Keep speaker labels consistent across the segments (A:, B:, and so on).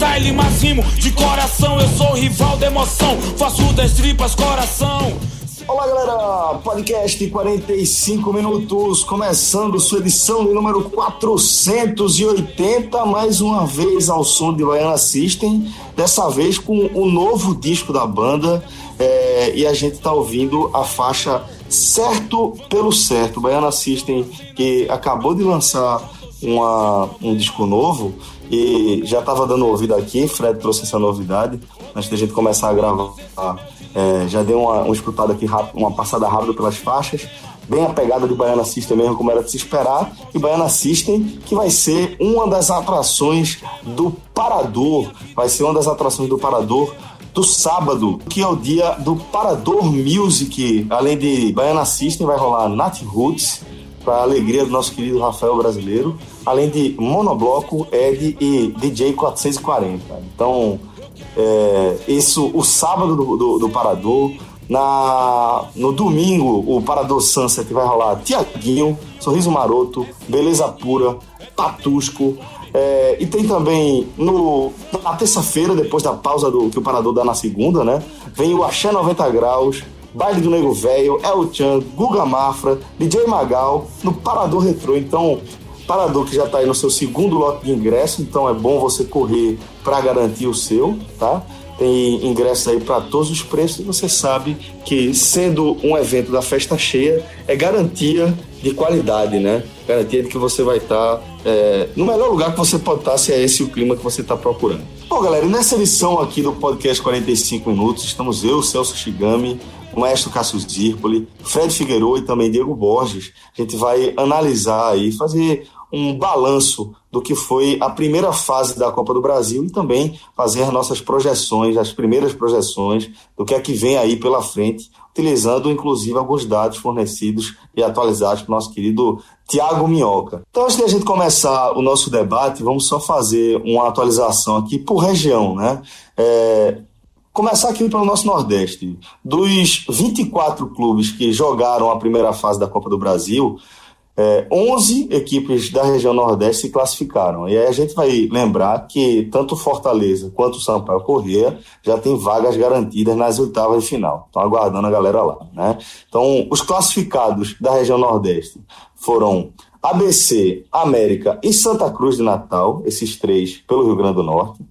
A: freestyle, mas rimo de coração. Eu sou rival da emoção, faço das tripas coração.
B: Olá, galera! Podcast 45 minutos, começando sua edição de número 480, mais uma vez ao som de Baiana System, dessa vez com o novo disco da banda, é, e a gente tá ouvindo a faixa Certo pelo Certo. Baiana System, que acabou de lançar uma, um disco novo, e já estava dando ouvido aqui, Fred trouxe essa novidade, antes da gente começar a gravar é, já dei uma, uma escutada aqui, uma passada rápida pelas faixas. Bem a pegada de Baiana System mesmo, como era de se esperar. E Baiana System, que vai ser uma das atrações do Parador. Vai ser uma das atrações do Parador do sábado, que é o dia do Parador Music. Além de Baiana System, vai rolar Nat Roots, para a alegria do nosso querido Rafael Brasileiro. Além de Monobloco, Ed e DJ 440. Então, é, isso, o sábado do, do, do, Parador. Na, no domingo, o Parador Sunset vai rolar Tiaguinho, Sorriso Maroto, Beleza Pura, Patusco. É, e tem também no, na terça-feira, depois da pausa do que o Parador dá na segunda, né? Vem o Axé 90 Graus, Baile do Nego Velho, El Chan, Guga Mafra, DJ Magal, no Parador Retrô. Então, Parador que já está aí no seu segundo lote de ingresso, então é bom você correr para garantir o seu, tá? Tem ingressos aí para todos os preços e você sabe que sendo um evento da festa cheia é garantia de qualidade, né? Garantia de que você vai estar tá, é, no melhor lugar que você pode estar tá, se é esse o clima que você está procurando. Bom, galera, nessa edição aqui do podcast 45 minutos, estamos eu, Celso Shigami, o maestro Cássio Zirpoli, Fred Figueiredo e também Diego Borges. A gente vai analisar aí, fazer um balanço do que foi a primeira fase da Copa do Brasil e também fazer as nossas projeções, as primeiras projeções do que é que vem aí pela frente, utilizando inclusive alguns dados fornecidos e atualizados pelo nosso querido Tiago Minhoca. Então, antes de a gente começar o nosso debate, vamos só fazer uma atualização aqui por região, né? É, começar aqui pelo nosso Nordeste. Dos 24 clubes que jogaram a primeira fase da Copa do Brasil, é, 11 equipes da região Nordeste se classificaram. E aí a gente vai lembrar que tanto Fortaleza quanto o Sampaio Corrêa já tem vagas garantidas nas oitavas de final. Estão aguardando a galera lá. Né? Então, os classificados da região Nordeste foram ABC, América e Santa Cruz de Natal, esses três pelo Rio Grande do Norte.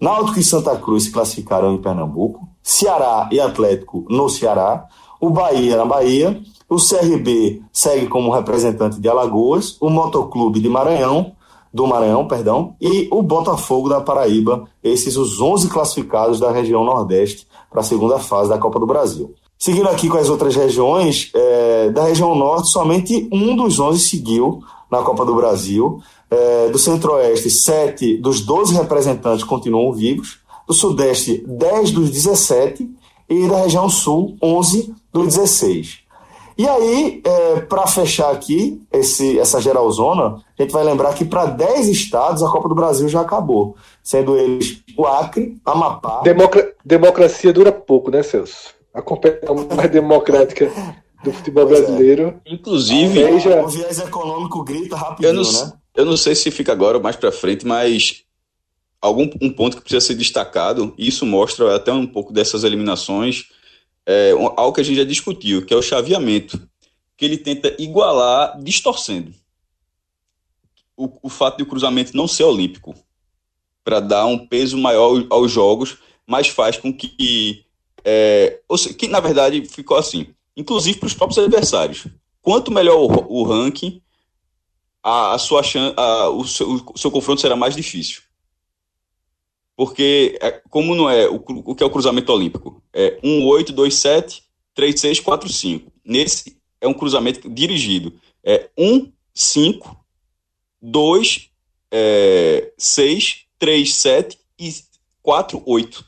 B: Náutico e Santa Cruz se classificaram em Pernambuco. Ceará e Atlético no Ceará. O Bahia na Bahia o CRB segue como representante de Alagoas, o Motoclube de Maranhão, do Maranhão, perdão, e o Botafogo da Paraíba, esses os 11 classificados da região Nordeste para a segunda fase da Copa do Brasil. Seguindo aqui com as outras regiões, é, da região Norte, somente um dos 11 seguiu na Copa do Brasil. É, do Centro-Oeste, sete dos 12 representantes continuam vivos. Do Sudeste, 10 dos 17. E da região Sul, 11 dos 16. E aí, é, para fechar aqui esse, essa geralzona, a gente vai lembrar que para 10 estados a Copa do Brasil já acabou, sendo eles o Acre, Amapá.
C: Democra democracia dura pouco, né, Celso? A competição mais democrática do futebol é. brasileiro.
D: É. Inclusive.
B: Já... O viés econômico grita rapidinho, eu
D: não,
B: né?
D: Eu não sei se fica agora ou mais para frente, mas algum um ponto que precisa ser destacado, e isso mostra até um pouco dessas eliminações é, algo que a gente já discutiu, que é o chaveamento, que ele tenta igualar distorcendo. O, o fato de o cruzamento não ser olímpico, para dar um peso maior aos jogos, mas faz com que. É, seja, que na verdade ficou assim, inclusive para os próprios adversários. Quanto melhor o, o ranking, a, a sua a, o, seu, o seu confronto será mais difícil porque é, como não é o, o que é o cruzamento olímpico? É 1, 8, 2, 7, 3, 6, 4, 5. Nesse é um cruzamento dirigido. É 1, 5, 2, é, 6, 3, 7 e 4, 8.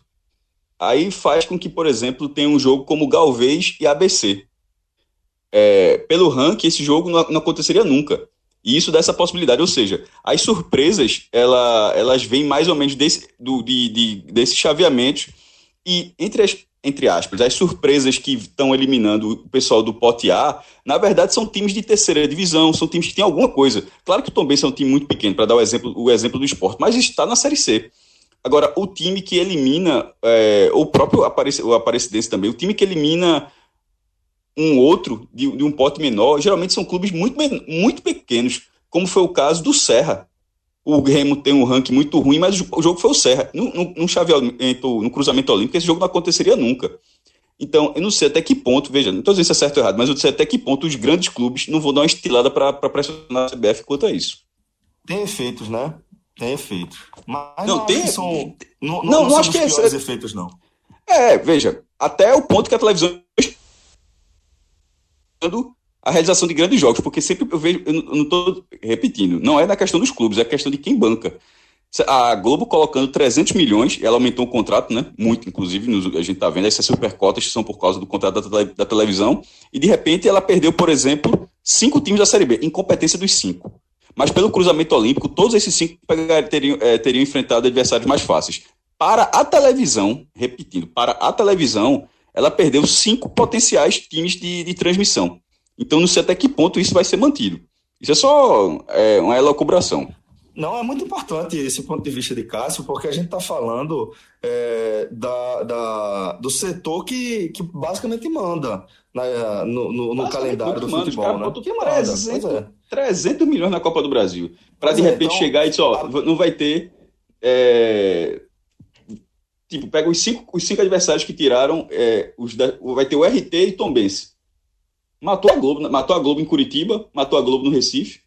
D: Aí faz com que, por exemplo, tenha um jogo como Galvez e ABC. É, pelo ranking, esse jogo não, não aconteceria nunca. E isso dá essa possibilidade, ou seja, as surpresas ela, elas vêm mais ou menos desse, do, de, de, desses chaveamentos e entre as, entre aspas, as surpresas que estão eliminando o pessoal do pote A, na verdade são times de terceira divisão, são times que têm alguma coisa. Claro que o Tom Benz é um time muito pequeno, para dar o exemplo, o exemplo do esporte, mas está na Série C. Agora, o time que elimina, é, o próprio Aparecidense também, o time que elimina um outro de, de, um pote menor, geralmente são clubes muito, muito pequenos, como foi o caso do Serra. O Remo tem um ranking muito ruim, mas o jogo foi o Serra. No, no, no chaveamento, no cruzamento olímpico, esse jogo não aconteceria nunca. Então, eu não sei até que ponto, veja, não estou dizendo se é certo ou errado, mas eu não sei até que ponto os grandes clubes não vão dar uma estilada para pressionar a CBF quanto a isso.
B: Tem efeitos, né? Tem efeitos.
D: Mas não, não tem. São,
B: não, não, não, não acho que é. efeitos, não.
D: É, veja, até o ponto que a televisão a realização de grandes jogos, porque sempre eu vejo, eu não estou repetindo, não é na questão dos clubes, é a questão de quem banca. A Globo colocando 300 milhões, ela aumentou o contrato, né? Muito, inclusive, a gente está vendo essas supercotas que são por causa do contrato da, da, televisão, e de repente ela perdeu, por exemplo, cinco times da Série B, incompetência dos cinco. Mas pelo cruzamento olímpico, todos esses cinco teriam, é, teriam enfrentado adversários mais fáceis. Para a televisão, repetindo, para a televisão, ela perdeu cinco potenciais times de, de transmissão. Então, não sei até que ponto isso vai ser mantido. Isso é só é, uma elucubração.
B: Não, é muito importante esse ponto de vista de Cássio, porque a gente está falando é, da, da, do setor que, que basicamente manda na, no, no, no calendário do futebol. Cara,
D: né? Que manda, 300, é. 300 milhões na Copa do Brasil. Para de é, repente então, chegar e dizer, ó, a... não vai ter. É, tipo, pega os cinco, os cinco adversários que tiraram, é, os da, vai ter o RT e Tom Bense. Matou a Globo, matou a Globo em Curitiba, matou a Globo no Recife.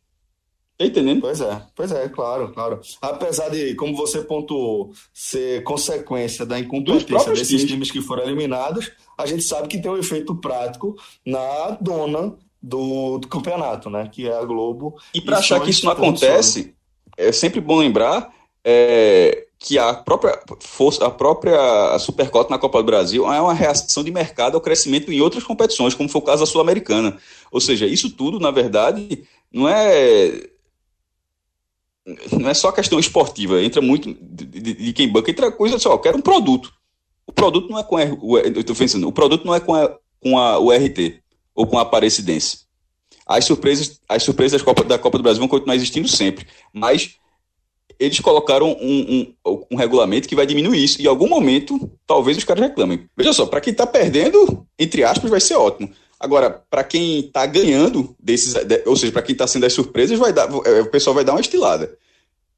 D: Tá entendendo?
B: Pois é, pois é, claro, claro. Apesar de, como você pontuou, ser consequência da incompetência desses times. times que foram eliminados, a gente sabe que tem um efeito prático na dona do, do campeonato, né? Que é a Globo.
D: E para achar que isso não acontece, é sempre bom lembrar é, que a própria força, a própria Supercota na Copa do Brasil é uma reação de mercado ao crescimento em outras competições, como foi o caso da Sul-Americana. Ou seja, isso tudo, na verdade, não é não é só questão esportiva, entra muito de, de, de quem banca, entra coisa só, eu quero um produto. O produto não é com a, eu tô pensando, o produto não é com, a, com a, o RT ou com a Aparecidense. As surpresas, as surpresas da Copa, da Copa do Brasil vão continuar existindo sempre, mas eles colocaram um, um, um, regulamento que vai diminuir isso. E em algum momento, talvez os caras reclamem. Veja só, para quem está perdendo, entre aspas, vai ser ótimo. Agora, para quem está ganhando desses, ou seja, para quem está sendo as surpresas, vai dar, é, o pessoal vai dar uma estilada.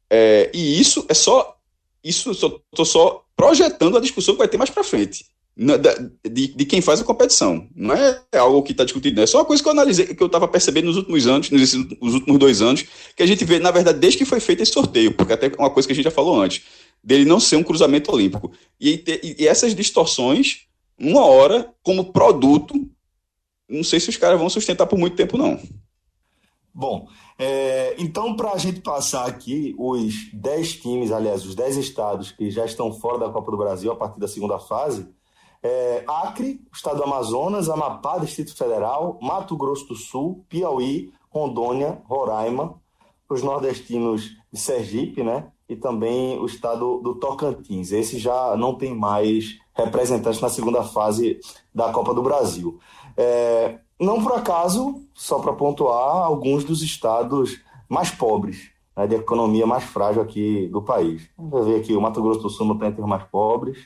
D: É, e isso é só, isso estou só projetando a discussão que vai ter mais para frente de, de, quem faz a competição. Não é algo que está discutido, não. é só uma coisa que eu analisei, que eu estava percebendo nos últimos anos, nos, nos, últimos dois anos, que a gente vê, na verdade, desde que foi feito esse sorteio, porque até uma coisa que a gente já falou antes, dele não ser um cruzamento olímpico. E, e, e essas distorções, uma hora, como produto, não sei se os caras vão sustentar por muito tempo, não.
B: Bom, é, então, para a gente passar aqui os 10 times, aliás, os 10 estados que já estão fora da Copa do Brasil a partir da segunda fase, é, Acre, Estado do Amazonas, Amapá, Distrito Federal, Mato Grosso do Sul, Piauí, Rondônia, Roraima, os nordestinos de Sergipe, né? E também o estado do Tocantins. Esse já não tem mais representantes na segunda fase da Copa do Brasil. É, não por acaso, só para pontuar, alguns dos estados mais pobres, né, de economia mais frágil aqui do país. Vamos ver aqui, o Mato Grosso do Sul não tem entre os mais pobres,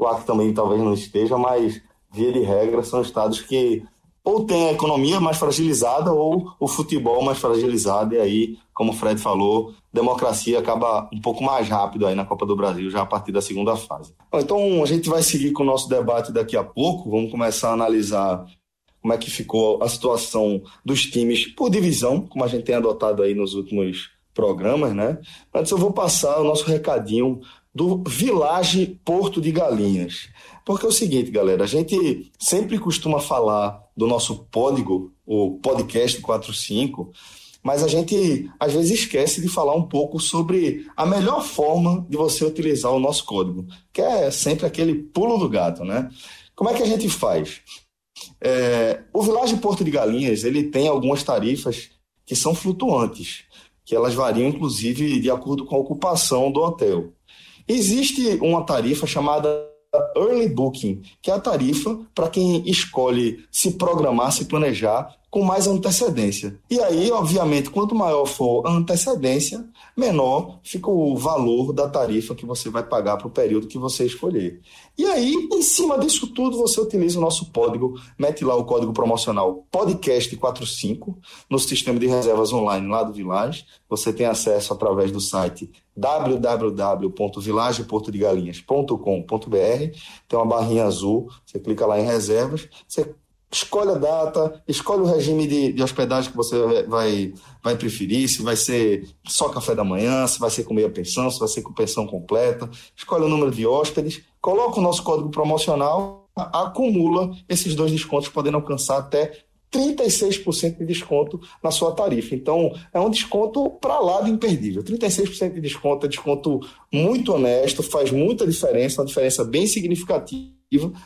B: o Acre também talvez não esteja, mas via de regra são estados que ou tem a economia mais fragilizada ou o futebol mais fragilizado, e aí, como o Fred falou, democracia acaba um pouco mais rápido aí na Copa do Brasil, já a partir da segunda fase. Então, a gente vai seguir com o nosso debate daqui a pouco, vamos começar a analisar como é que ficou a situação dos times por divisão, como a gente tem adotado aí nos últimos programas, né? Antes eu vou passar o nosso recadinho do Village Porto de Galinhas. Porque é o seguinte, galera, a gente sempre costuma falar do nosso código, o podcast 45, mas a gente às vezes esquece de falar um pouco sobre a melhor forma de você utilizar o nosso código, que é sempre aquele pulo do gato, né? Como é que a gente faz? É, o Village Porto de Galinhas ele tem algumas tarifas que são flutuantes, que elas variam inclusive de acordo com a ocupação do hotel. Existe uma tarifa chamada Early Booking, que é a tarifa para quem escolhe se programar, se planejar com mais antecedência. E aí, obviamente, quanto maior for a antecedência, menor fica o valor da tarifa que você vai pagar para o período que você escolher. E aí, em cima disso tudo, você utiliza o nosso código, mete lá o código promocional podcast45 no sistema de reservas online lá do Village. Você tem acesso através do site www.vilageportodegalinhas.com.br. Tem uma barrinha azul, você clica lá em reservas, você escolhe a data, escolhe o regime de, de hospedagem que você vai, vai preferir, se vai ser só café da manhã, se vai ser com meia pensão, se vai ser com pensão completa, escolhe o número de hóspedes, coloca o nosso código promocional, acumula esses dois descontos, podendo alcançar até 36% de desconto na sua tarifa. Então, é um desconto para lá de imperdível. 36% de desconto é desconto muito honesto, faz muita diferença, uma diferença bem significativa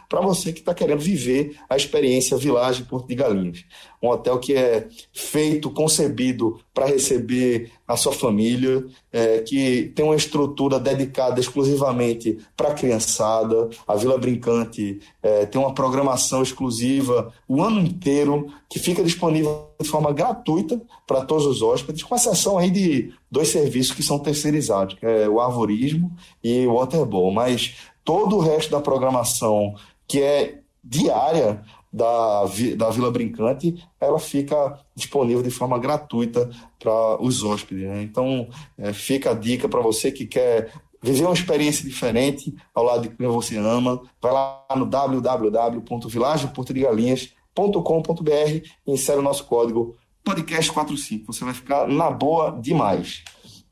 B: para você que está querendo viver a experiência Village Porto de Galinhas. Um hotel que é feito, concebido para receber a sua família, é, que tem uma estrutura dedicada exclusivamente para a criançada. A Vila Brincante é, tem uma programação exclusiva o ano inteiro, que fica disponível de forma gratuita para todos os hóspedes, com exceção aí de dois serviços que são terceirizados, que é o arvorismo e o waterball. Mas todo o resto da programação que é diária da, da Vila Brincante, ela fica disponível de forma gratuita para os hóspedes. Né? Então, é, fica a dica para você que quer viver uma experiência diferente ao lado de quem você ama. Vai lá no www.vilageportodegalinhas.com.br e insere o nosso código podcast45. Você vai ficar na boa demais.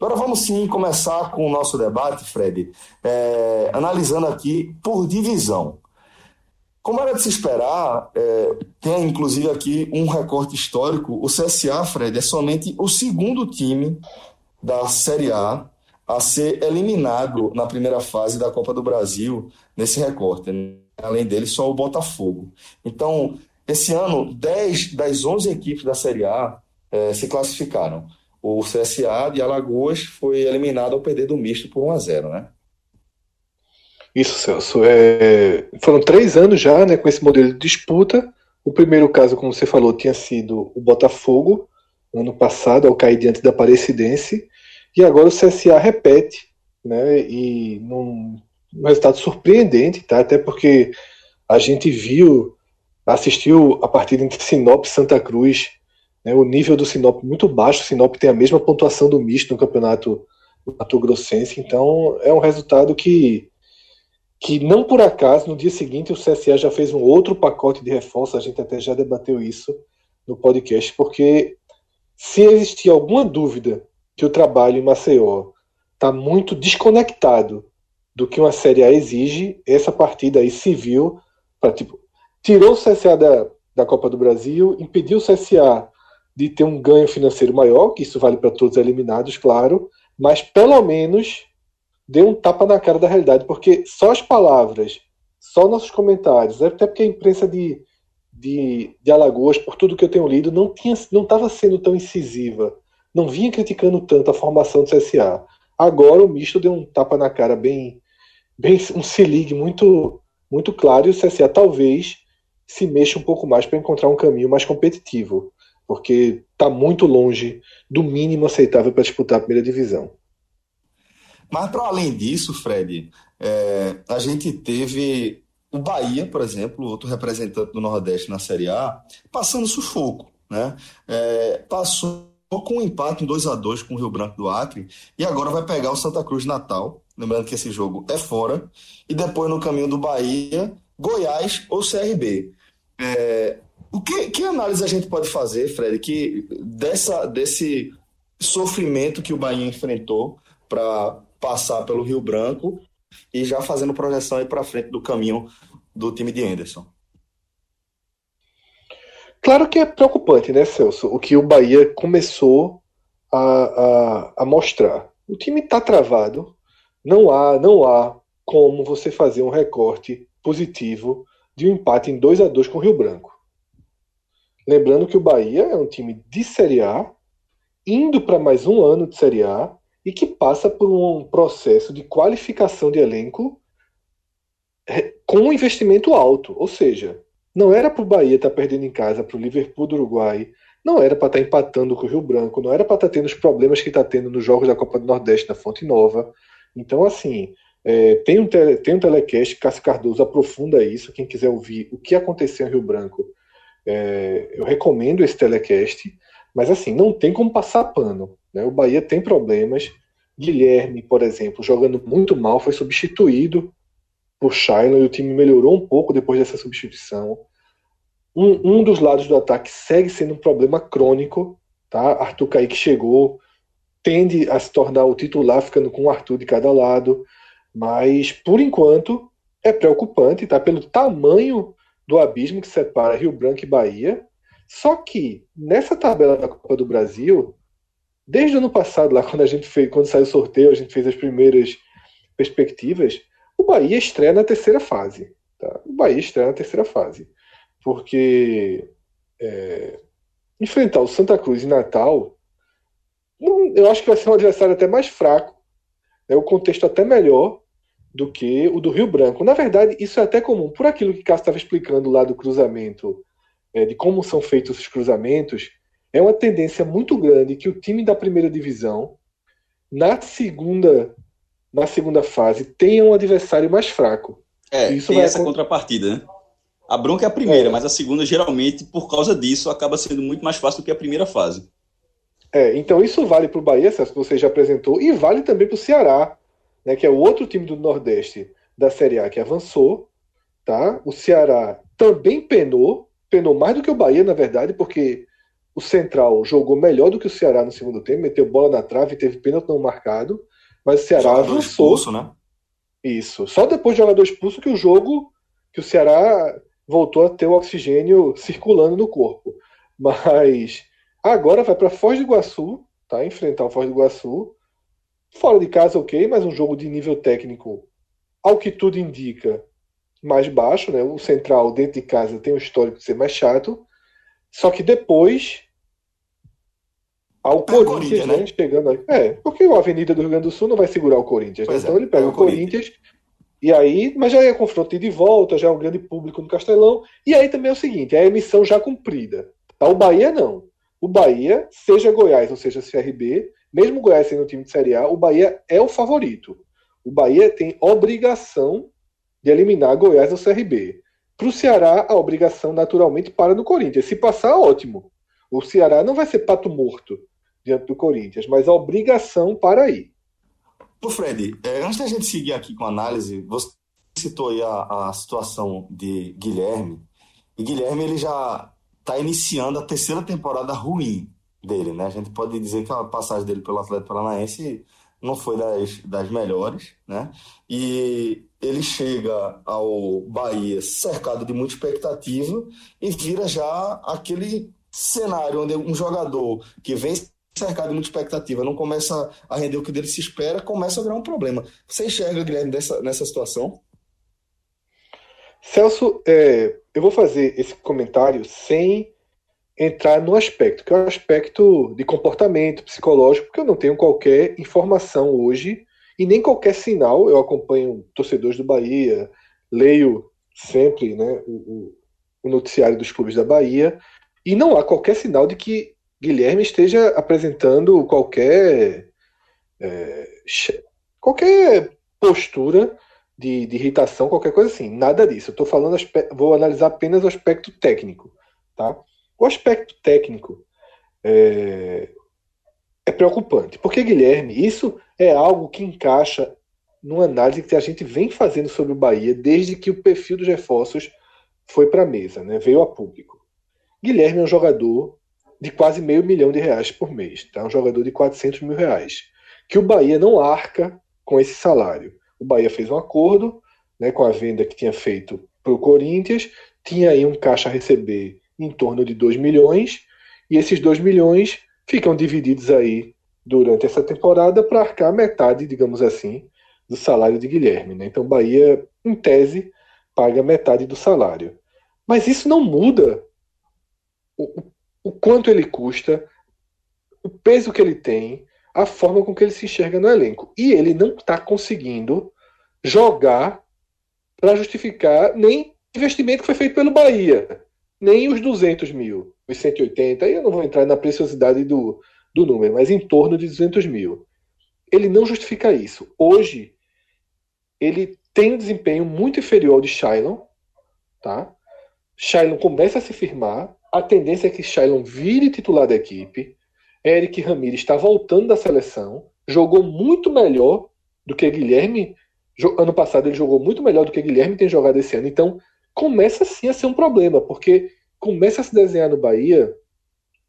B: Agora vamos sim começar com o nosso debate, Fred, é, analisando aqui por divisão. Como era de se esperar, é, tem inclusive aqui um recorte histórico. O CSA, Fred, é somente o segundo time da Série A a ser eliminado na primeira fase da Copa do Brasil nesse recorte. Né? Além dele, só o Botafogo. Então, esse ano, 10 das 11 equipes da Série A é, se classificaram o CSA de Alagoas foi eliminado ao perder do misto por 1 a 0 né?
C: Isso, Celso. É... Foram três anos já né, com esse modelo de disputa. O primeiro caso, como você falou, tinha sido o Botafogo, ano passado, ao cair diante da Aparecidense. E agora o CSA repete, né, e num, um resultado surpreendente, tá? até porque a gente viu, assistiu a partida entre Sinop e Santa Cruz né, o nível do Sinop muito baixo, o Sinop tem a mesma pontuação do misto no campeonato Mato Grossense, então é um resultado que, que não por acaso, no dia seguinte o CSA já fez um outro pacote de reforço, a gente até já debateu isso no podcast, porque se existir alguma dúvida que o trabalho em Maceió está muito desconectado do que uma Série A exige, essa partida aí se viu, pra, tipo, tirou o CSA da, da Copa do Brasil, impediu o CSA de ter um ganho financeiro maior, que isso vale para todos eliminados, claro, mas pelo menos deu um tapa na cara da realidade, porque só as palavras, só nossos comentários, até porque a imprensa de, de, de Alagoas, por tudo que eu tenho lido, não tinha, não estava sendo tão incisiva, não vinha criticando tanto a formação do CSA. Agora o misto deu um tapa na cara bem, bem um se ligue muito, muito claro e o CSA talvez se mexa um pouco mais para encontrar um caminho mais competitivo porque está muito longe do mínimo aceitável para disputar a primeira divisão.
B: Mas, para além disso, Fred, é, a gente teve o Bahia, por exemplo, outro representante do Nordeste na Série A, passando sufoco. Né? É, passou com um empate em 2 a 2 com o Rio Branco do Acre e agora vai pegar o Santa Cruz Natal. Lembrando que esse jogo é fora. E depois, no caminho do Bahia, Goiás ou CRB. É, o que, que análise a gente pode fazer, Fred, que dessa, desse sofrimento que o Bahia enfrentou para passar pelo Rio Branco e já fazendo projeção aí para frente do caminho do time de Anderson?
C: Claro que é preocupante, né, Celso? O que o Bahia começou a, a, a mostrar. O time está travado, não há, não há como você fazer um recorte positivo de um empate em 2 a 2 com o Rio Branco. Lembrando que o Bahia é um time de Série A, indo para mais um ano de Série A e que passa por um processo de qualificação de elenco é, com um investimento alto. Ou seja, não era para o Bahia estar tá perdendo em casa para o Liverpool do Uruguai, não era para estar tá empatando com o Rio Branco, não era para estar tá tendo os problemas que está tendo nos jogos da Copa do Nordeste na Fonte Nova. Então, assim, é, tem, um tele, tem um telecast, Cássio Cardoso aprofunda isso. Quem quiser ouvir o que aconteceu em Rio Branco, é, eu recomendo esse telecast. Mas, assim, não tem como passar pano. Né? O Bahia tem problemas. Guilherme, por exemplo, jogando muito mal, foi substituído por Shailon e o time melhorou um pouco depois dessa substituição. Um, um dos lados do ataque segue sendo um problema crônico. Tá? Arthur Kaique chegou, tende a se tornar o titular, ficando com o Arthur de cada lado. Mas, por enquanto, é preocupante, tá? Pelo tamanho do abismo que separa Rio Branco e Bahia. Só que, nessa tabela da Copa do Brasil, desde o ano passado, lá quando a gente fez, quando saiu o sorteio, a gente fez as primeiras perspectivas, o Bahia estreia na terceira fase. Tá? O Bahia estreia na terceira fase. Porque é, enfrentar o Santa Cruz em Natal, não, eu acho que vai ser um adversário até mais fraco, né, o contexto até melhor do que o do Rio Branco. Na verdade, isso é até comum. Por aquilo que Cássio estava explicando lá do cruzamento, é, de como são feitos os cruzamentos, é uma tendência muito grande que o time da primeira divisão, na segunda, na segunda fase, tenha um adversário mais fraco.
D: É, isso tem essa contrapartida, né? A bronca é a primeira, é. mas a segunda, geralmente, por causa disso, acaba sendo muito mais fácil do que a primeira fase.
C: É, então isso vale para o Bahia, Celso, que você já apresentou, e vale também para o Ceará, né, que é o outro time do Nordeste da Série A que avançou. Tá? O Ceará também penou, penou mais do que o Bahia, na verdade, porque o Central jogou melhor do que o Ceará no segundo tempo, meteu bola na trave, teve pênalti não marcado, mas o Ceará jogador avançou. Expulso, né? Isso. Só depois do jogador expulso que o jogo, que o Ceará voltou a ter o oxigênio circulando no corpo. Mas agora vai para Foz do Iguaçu, tá? Enfrentar o Foz do Iguaçu. Fora de casa, ok, mas um jogo de nível técnico, ao que tudo indica, mais baixo, né? O Central dentro de casa tem o histórico de ser mais chato. Só que depois ao Corinthians, Corinthians, né? Chegando aí. É, porque a Avenida do Rio Grande do Sul não vai segurar o Corinthians, né? Então é, ele pega é o Corinthians, Corinthians, e aí, mas já é confronto de volta, já é um grande público no Castelão. E aí também é o seguinte, é a emissão já cumprida. Tá? O Bahia não. O Bahia, seja Goiás ou seja CRB, mesmo o Goiás sendo um time de Série A, o Bahia é o favorito. O Bahia tem obrigação de eliminar Goiás ou CRB. Para o Ceará, a obrigação naturalmente para no Corinthians. Se passar, ótimo. O Ceará não vai ser pato morto diante do Corinthians, mas a obrigação para ir.
B: Ô Fred, é, antes da gente seguir aqui com a análise, você citou aí a, a situação de Guilherme, e Guilherme ele já está iniciando a terceira temporada ruim dele, né? A gente pode dizer que a passagem dele pelo Atlético Paranaense não foi das, das melhores, né? E ele chega ao Bahia cercado de muita expectativa e vira já aquele cenário onde um jogador que vem cercado de muita expectativa não começa a render o que dele se espera, começa a virar um problema. Você enxerga, Guilherme, dessa, nessa situação?
C: Celso, é, eu vou fazer esse comentário sem entrar no aspecto, que é o aspecto de comportamento psicológico, porque eu não tenho qualquer informação hoje e nem qualquer sinal. Eu acompanho torcedores do Bahia, leio sempre né, o, o noticiário dos clubes da Bahia, e não há qualquer sinal de que Guilherme esteja apresentando qualquer é, qualquer postura de, de, irritação, qualquer coisa assim. Nada disso. Eu estou falando, vou analisar apenas o aspecto técnico, tá? O aspecto técnico é, é preocupante, porque Guilherme, isso é algo que encaixa numa análise que a gente vem fazendo sobre o Bahia desde que o perfil dos reforços foi para a mesa, né? veio a público. Guilherme é um jogador de quase meio milhão de reais por mês, tá? um jogador de 400 mil reais, que o Bahia não arca com esse salário. O Bahia fez um acordo né, com a venda que tinha feito para o Corinthians, tinha aí um caixa a receber em torno de 2 milhões, e esses 2 milhões ficam divididos aí durante essa temporada para arcar metade, digamos assim, do salário de Guilherme. Né? Então, Bahia, em tese, paga metade do salário. Mas isso não muda o, o quanto ele custa, o peso que ele tem, a forma com que ele se enxerga no elenco. E ele não está conseguindo jogar para justificar nem investimento que foi feito pelo Bahia, nem os 200 mil, os 180. Aí eu não vou entrar na preciosidade do, do número, mas em torno de 200 mil. Ele não justifica isso. Hoje, ele tem um desempenho muito inferior ao de Shailon, tá? Shailon começa a se firmar, a tendência é que Shailon vire titular da equipe. Eric Ramirez está voltando da seleção, jogou muito melhor do que Guilherme. Ano passado ele jogou muito melhor do que Guilherme tem jogado esse ano. Então começa sim a ser um problema, porque começa a se desenhar no Bahia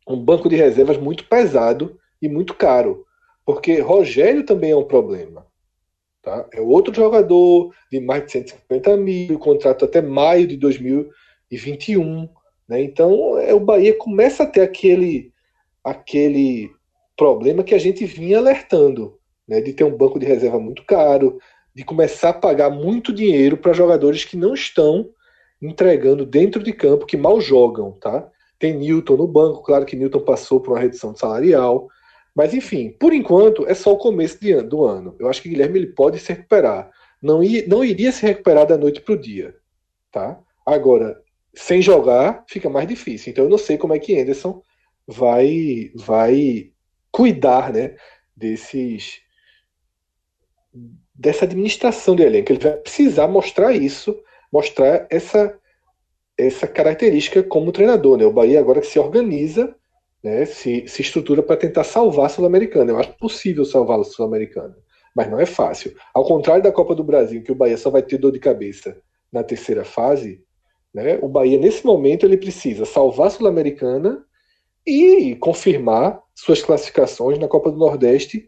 C: um banco de reservas muito pesado e muito caro. Porque Rogério também é um problema. Tá? É outro jogador de mais de 150 mil, contrato até maio de 2021. Né? Então é, o Bahia começa a ter aquele, aquele problema que a gente vinha alertando, né? de ter um banco de reserva muito caro, de começar a pagar muito dinheiro para jogadores que não estão entregando dentro de campo, que mal jogam. Tá? Tem Newton no banco, claro que Newton passou por uma redução salarial, mas enfim, por enquanto é só o começo de, do ano. Eu acho que Guilherme ele pode se recuperar. Não, não iria se recuperar da noite para o dia. Tá? Agora, sem jogar, fica mais difícil. Então eu não sei como é que Anderson vai, vai cuidar né, desses dessa administração de elenco. Ele vai precisar mostrar isso, mostrar essa, essa característica como treinador. Né? O Bahia agora que se organiza né, se, se estrutura para tentar salvar a Sul-Americana. Eu acho possível salvar a Sul-Americana, mas não é fácil. Ao contrário da Copa do Brasil, que o Bahia só vai ter dor de cabeça na terceira fase, né, o Bahia, nesse momento, ele precisa salvar a Sul-Americana e confirmar suas classificações na Copa do Nordeste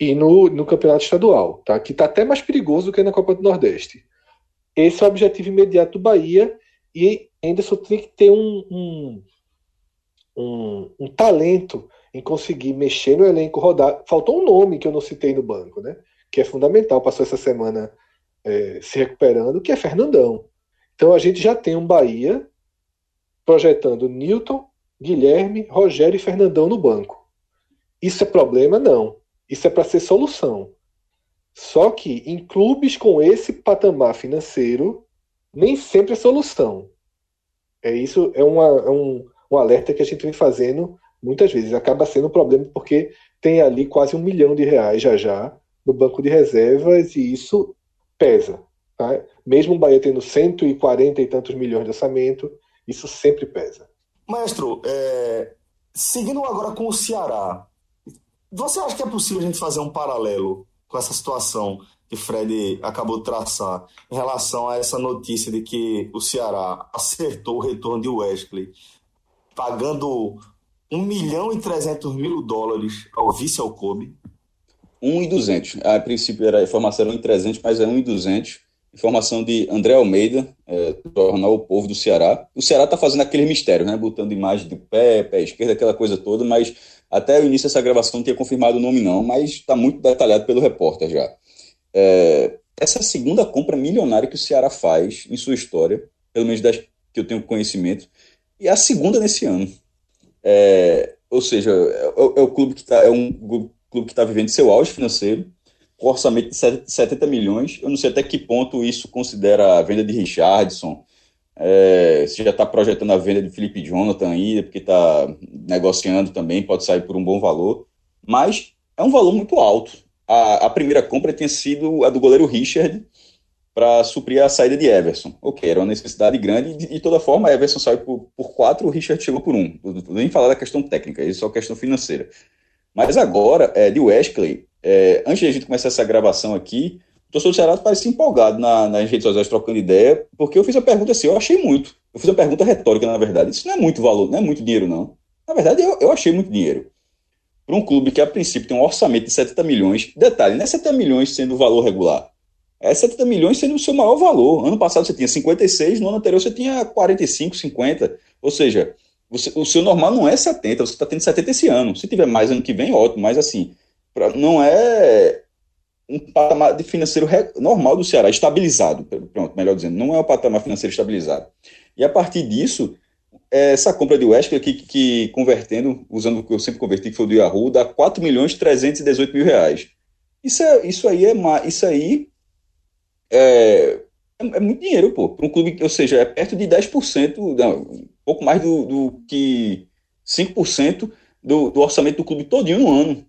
C: e no, no Campeonato Estadual, tá? que está até mais perigoso do que na Copa do Nordeste. Esse é o objetivo imediato do Bahia e só tem que ter um, um um, um, talento em conseguir mexer no elenco, rodar. Faltou um nome que eu não citei no banco, né? Que é fundamental, passou essa semana é, se recuperando, que é Fernandão. Então a gente já tem um Bahia projetando Newton, Guilherme, Rogério e Fernandão no banco. Isso é problema? Não. Isso é para ser solução. Só que em clubes com esse patamar financeiro, nem sempre é solução. É isso, é, uma, é um, um alerta que a gente vem fazendo muitas vezes. Acaba sendo um problema porque tem ali quase um milhão de reais já já no banco de reservas e isso pesa. Tá? Mesmo o Bahia tendo 140 e tantos milhões de orçamento, isso sempre pesa.
B: Maestro, é... seguindo agora com o Ceará, você acha que é possível a gente fazer um paralelo com essa situação que Fred acabou de traçar em relação a essa notícia de que o Ceará acertou o retorno de Wesley pagando 1 milhão e 300 mil dólares ao vice Alcobe.
D: 1 e 200. A princípio era a informação era 1 e 300, mas é 1 e 200. Informação de André Almeida, é, O Povo do Ceará. O Ceará está fazendo aquele mistério, né? Botando imagem de pé, pé esquerdo, aquela coisa toda, mas até o início dessa gravação não tinha confirmado o nome, não, mas está muito detalhado pelo repórter já. É, essa segunda compra milionária que o Ceará faz em sua história, pelo menos das que eu tenho conhecimento, e a segunda nesse ano. É, ou seja, é, é, o clube que está é um clube que está vivendo seu auge financeiro, com orçamento de 70 milhões. Eu não sei até que ponto isso considera a venda de Richardson. É, se já está projetando a venda de Felipe Jonathan ainda, porque está negociando também, pode sair por um bom valor. Mas é um valor muito alto. A, a primeira compra tinha sido a do goleiro Richard, para suprir a saída de Everson. Ok, era uma necessidade grande, e de, toda forma, Everson saiu por, por quatro, o Richard chegou por um. Nem falar da questão técnica, isso é só questão financeira. Mas agora, é, de Wesley, é, antes de a gente começar essa gravação aqui, o torcedor do Ceará parece empolgado na, nas redes sociais trocando ideia, porque eu fiz a pergunta assim, eu achei muito. Eu fiz uma pergunta retórica, na verdade. Isso não é muito valor, não é muito dinheiro, não. Na verdade, eu, eu achei muito dinheiro. Para um clube que, a princípio, tem um orçamento de 70 milhões, detalhe, não é 70 milhões sendo o valor regular é 70 milhões sendo o seu maior valor. Ano passado você tinha 56, no ano anterior você tinha 45, 50. Ou seja, você, o seu normal não é 70, você está tendo 70 esse ano. Se tiver mais ano que vem, ótimo, mas assim, pra, não é um patamar de financeiro normal do Ceará, estabilizado, pronto, melhor dizendo, não é um patamar financeiro estabilizado. E a partir disso, essa compra de Wesley aqui, que, convertendo, usando o que eu sempre converti, que foi o do Yahoo, dá 4 milhões 318 mil reais. Isso, é, isso aí é isso aí é, é, é muito dinheiro, pô. Para um clube, ou seja, é perto de 10%, não, um pouco mais do, do que 5% do, do orçamento do clube todinho no ano.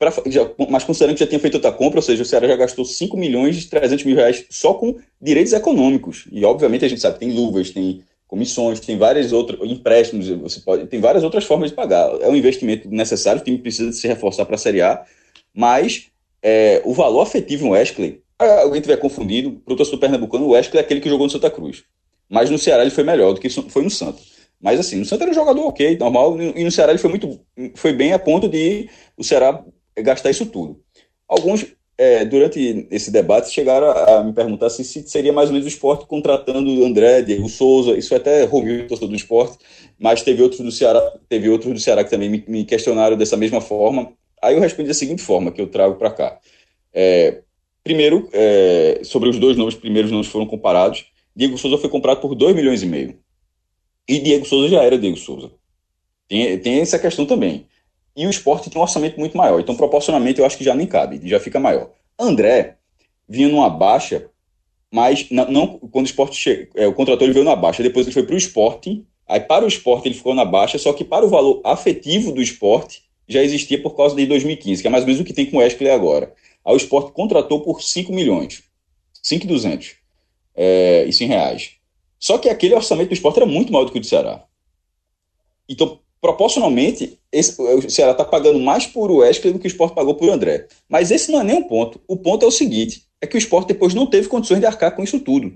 D: Pra, já, mas considerando que já tinha feito outra compra, ou seja, o Ceará já gastou 5 milhões e 300 mil reais só com direitos econômicos. E obviamente a gente sabe, tem luvas, tem comissões, tem várias outras empréstimos, você pode, tem várias outras formas de pagar. É um investimento necessário, o time precisa se reforçar para a Série A, mas é, o valor afetivo no Wesley, alguém tiver confundido, para o torcedor pernambucano, o Wesley é aquele que jogou no Santa Cruz. Mas no Ceará ele foi melhor do que foi no Santa. Mas assim, no Santa era um jogador ok, normal, e no Ceará ele foi muito foi bem a ponto de o Ceará gastar isso tudo. Alguns, é, durante esse debate, chegaram a, me perguntar se, se, seria mais ou menos o esporte contratando o André, Diego Souza, isso até o torcedor do esporte, mas teve outros do Ceará, teve outros do Ceará que também me, me questionaram dessa mesma forma. Aí eu respondi da seguinte forma, que eu trago para cá. É, primeiro, é, sobre os dois nomes, primeiros nomes foram comparados. Diego Souza foi comprado por 2 milhões e meio. E Diego Souza já era Diego Souza. Tem, tem essa questão também. E o esporte tem um orçamento muito maior. Então, proporcionalmente, eu acho que já nem cabe, já fica maior. André vinha numa baixa, mas não, não quando o esporte chega, é, o contrator ele veio na baixa, depois ele foi para o esporte, aí para o esporte ele ficou na baixa, só que para o valor afetivo do esporte já existia por causa de 2015, que é mais ou menos o que tem com o Wesley agora. Aí o esporte contratou por 5 milhões, 5,200, é, isso em reais. Só que aquele orçamento do esporte era muito maior do que o do Ceará. Então, proporcionalmente, esse, o Ceará está pagando mais por Wesley do que o esporte pagou por André. Mas esse não é nem um ponto. O ponto é o seguinte: é que o esporte depois não teve condições de arcar com isso tudo.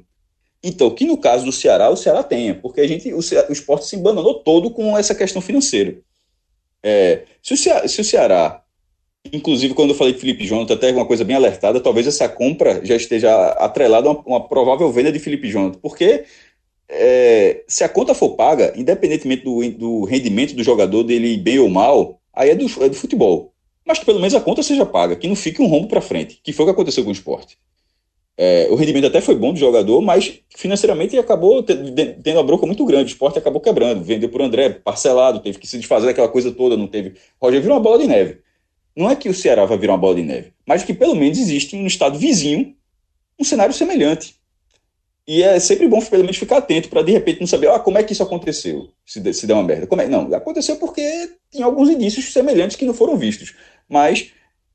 D: Então, que no caso do Ceará, o Ceará tenha, porque a gente, o, o esporte se embananou todo com essa questão financeira. É, se, o Ceará, se o Ceará, inclusive quando eu falei de Felipe Jonathan, até uma coisa bem alertada, talvez essa compra já esteja atrelada a uma, uma provável venda de Felipe Jonathan, porque é, se a conta for paga, independentemente do, do, rendimento do jogador, dele bem ou mal, aí é do, é do futebol. Mas que pelo menos a conta seja paga, que não fique um rombo para frente, que foi o que aconteceu com o esporte. É, o rendimento até foi bom do jogador, mas financeiramente acabou tendo uma bronca muito grande. O esporte acabou quebrando, vendeu por André, parcelado, teve que se desfazer daquela coisa toda, não teve. Roger virou uma bola de neve. Não é que o Ceará vai virar uma bola de neve, mas que pelo menos existe no estado vizinho um cenário semelhante. E é sempre bom, pelo menos, ficar atento para de repente não saber ah, como é que isso aconteceu, se, se der uma merda. Como é? Não, aconteceu porque tinha alguns indícios semelhantes que não foram vistos. Mas,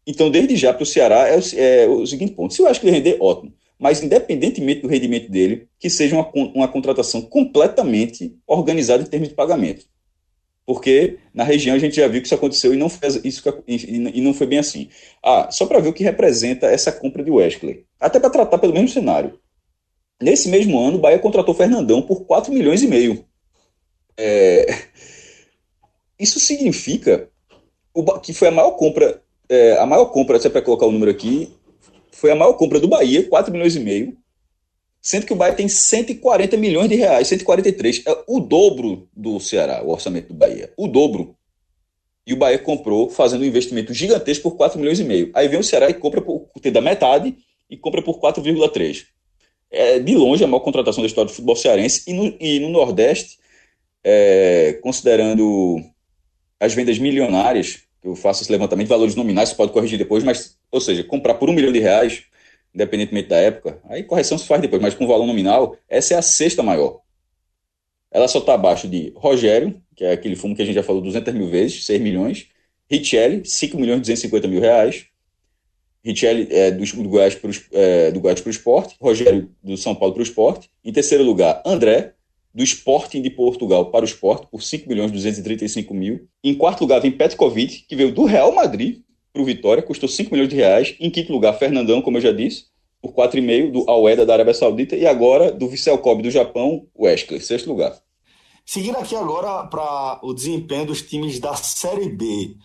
D: então, desde já para o Ceará é o, é o seguinte ponto: se eu acho que ele render, ótimo. Mas, independentemente do rendimento dele, que seja uma, uma contratação completamente organizada em termos de pagamento. Porque na região a gente já viu que isso aconteceu e não, fez isso, e não foi bem assim. Ah, só para ver o que representa essa compra de Wesley. Até para tratar pelo mesmo cenário. Nesse mesmo ano, o Bahia contratou Fernandão por 4 milhões e meio. É... Isso significa que foi a maior compra, é, a maior compra, se é para colocar o número aqui, foi a maior compra do Bahia, 4 milhões e meio, sendo que o Bahia tem 140 milhões de reais, 143, é o dobro do Ceará, o orçamento do Bahia, o dobro. E o Bahia comprou fazendo um investimento gigantesco por 4 milhões e meio. Aí vem o Ceará e compra por ter da metade e compra por 4,3 é de longe a maior contratação da história do futebol cearense e no, e no Nordeste, é, considerando as vendas milionárias, eu faço esse levantamento, valores nominais, você pode corrigir depois, mas, ou seja, comprar por um milhão de reais, independentemente da época, aí correção se faz depois, mas com valor nominal, essa é a sexta maior. Ela só está abaixo de Rogério, que é aquele fumo que a gente já falou 200 mil vezes, 6 milhões, Richelli, 5 milhões e 250 mil reais, Richelli é, do, do, Goiás para é, o esporte, Rogério do São Paulo para o esporte. Em terceiro lugar, André, do Sporting de Portugal para o esporte, por 5 milhões e 235 mil. Em quarto lugar, vem Petkovic, que veio do Real Madrid para o Vitória, custou 5 milhões de reais. Em quinto lugar, Fernandão, como eu já disse, por 4,5 do Aoeda da Arábia Saudita. E agora, do Vissel Kobe do Japão, Wesley, sexto lugar.
B: Seguindo aqui agora para o desempenho dos times da Série B.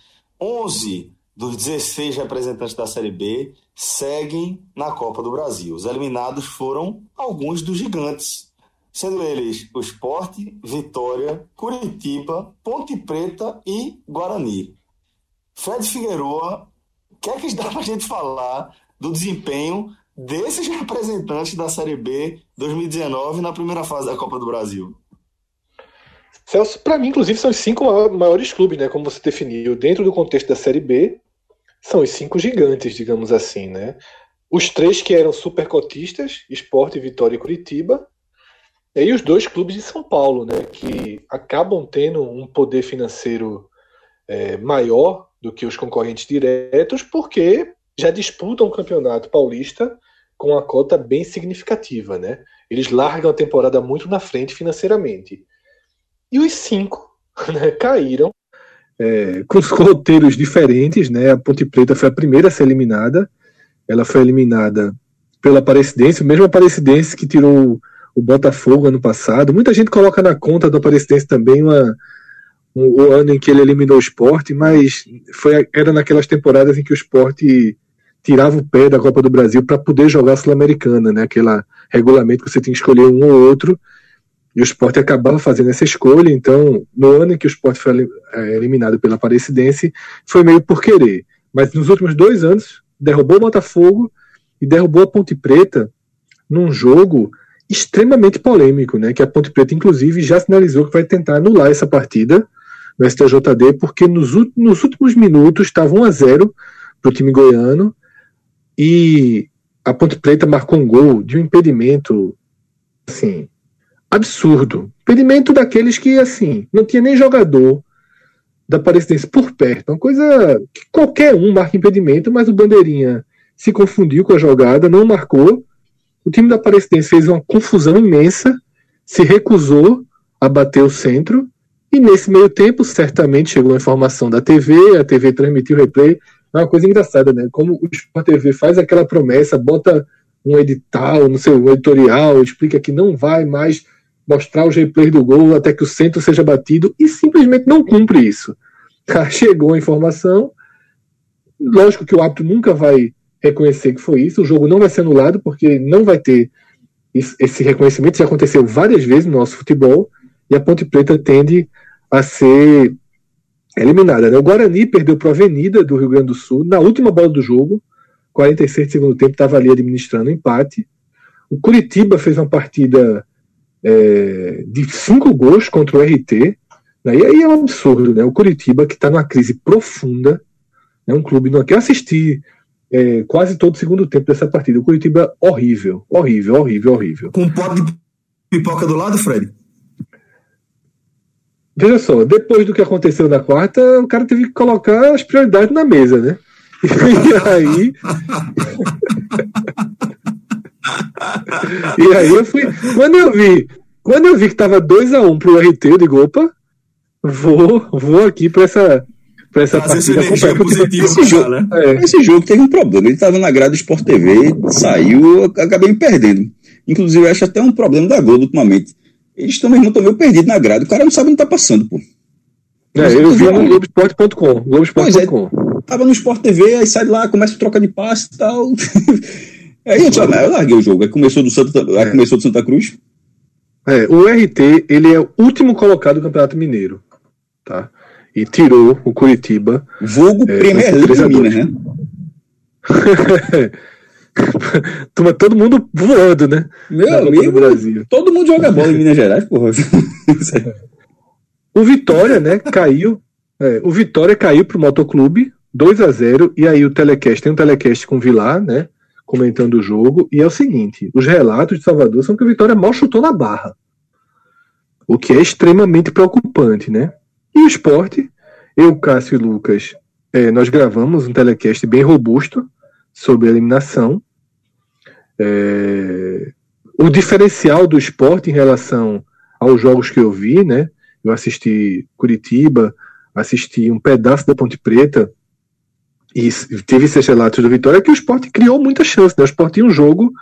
B: 11 dos 16 representantes da Série B seguem na Copa do Brasil. Os eliminados foram alguns dos gigantes, sendo eles o Esporte, Vitória, Curitiba, Ponte Preta e Guarani. Fred Figueroa, o que é que dá para a gente falar do desempenho desses representantes da Série B 2019 na primeira fase da Copa do Brasil?
C: Celso, para mim, inclusive, são os cinco maiores clubes, né? Como você definiu, dentro do contexto da Série B, são os cinco gigantes, digamos assim, né? os três que eram supercotistas, Esporte, Vitória e Curitiba, e os dois clubes de São Paulo, né, que acabam tendo um poder financeiro é, maior do que os concorrentes diretos, porque já disputam o campeonato paulista com uma cota bem significativa, né? Eles largam a temporada muito na frente financeiramente. E os cinco né, caíram é, com os roteiros diferentes, né? A Ponte Preta foi a primeira a ser eliminada. Ela foi eliminada pela Aparecidense, o mesmo Aparecidense que tirou o Botafogo ano passado. Muita gente coloca na conta do Aparecidense também uma, um, o ano em que ele eliminou o esporte, mas foi, era naquelas temporadas em que o esporte tirava o pé da Copa do Brasil para poder jogar a Sul-Americana, né? Aquele regulamento que você tinha que escolher um ou outro. E o esporte acabava fazendo essa escolha, então, no ano em que o esporte foi é, eliminado pela Aparecidense, foi meio por querer. Mas nos últimos dois anos, derrubou o Botafogo e derrubou a Ponte Preta num jogo extremamente polêmico, né? Que a Ponte Preta, inclusive, já sinalizou que vai tentar anular essa partida no STJD, porque nos, últimos minutos estava 1 a 0 para o time goiano e a Ponte Preta marcou um gol de um impedimento, assim, absurdo. Impedimento daqueles que, assim, não tinha nem jogador da Aparecidense por perto. Uma coisa que qualquer um marca impedimento, mas o Bandeirinha se confundiu com a jogada, não marcou. O time da Aparecidense fez uma confusão imensa, se recusou a bater o centro, e nesse meio tempo, certamente chegou a informação da TV, a TV transmitiu o replay. É uma coisa engraçada, né? Como o Sport TV faz aquela promessa, bota um edital, não sei, um editorial, explica que não vai mais mostrar os replays do gol até que o centro seja batido e simplesmente não cumpre isso. Chegou a informação, lógico que o árbitro nunca vai reconhecer que foi isso, o jogo não vai ser anulado porque não vai ter esse reconhecimento, já aconteceu várias vezes no nosso futebol e a Ponte Preta tende a ser eliminada. Né? O Guarani perdeu para a Avenida do Rio Grande do Sul na última bola do jogo, 46 segundo tempo, estava ali administrando empate. O Curitiba fez uma partida é, de cinco gols contra o RT. Né? E aí é um absurdo, né? O Curitiba, que está numa crise profunda, é um clube no que eu assisti é, quase todo o segundo tempo dessa partida. O Curitiba horrível, horrível, horrível, horrível.
B: Com um pote de pipoca do lado, Fred?
C: Veja só, depois do que aconteceu na quarta, o cara teve que colocar as prioridades na mesa, né? E aí. e aí eu fui. Quando eu vi, quando eu vi que tava 2x1 um pro RT, eu digo, opa, vou, vou aqui pra essa. Pra essa
B: Fazer partida positiva
D: esse, jogo, né? é. esse jogo teve um problema. Ele tava na grade do Sport TV, saiu, acabei me perdendo. Inclusive, eu acho até um problema da Globo ultimamente. Eles também não estão meio perdidos na grade. O cara não sabe onde tá passando, pô.
C: É, eu vi no Globoesporte.com. Globoesporte.com.
D: É, tava no Sport TV, aí sai de lá, começa a troca de passe e tal. aí eu, eu larguei o jogo. Aí começou do Santa, é. aí começou do Santa Cruz.
C: É, o RT, ele é o último colocado do Campeonato Mineiro, tá? E tirou o Curitiba.
D: Vulgo é, Premier League Minas, né?
C: Toma todo mundo voando, né?
D: Meu amigo, Brasil. todo mundo joga bola em Minas Gerais, porra.
C: o Vitória, né, caiu. É, o Vitória caiu pro Motoclube, 2 a 0 e aí o telecast, tem um telecast com o Vilar, né? Comentando o jogo, e é o seguinte: os relatos de Salvador são que o Vitória mal chutou na barra. O que é extremamente preocupante, né? E o esporte, eu, Cássio e Lucas, é, nós gravamos um telecast bem robusto sobre a eliminação. É, o diferencial do esporte em relação aos jogos que eu vi, né? Eu assisti Curitiba, assisti um pedaço da Ponte Preta, e teve esses relatos do Vitória que o esporte criou muita chance. Né? O esporte tinha um jogo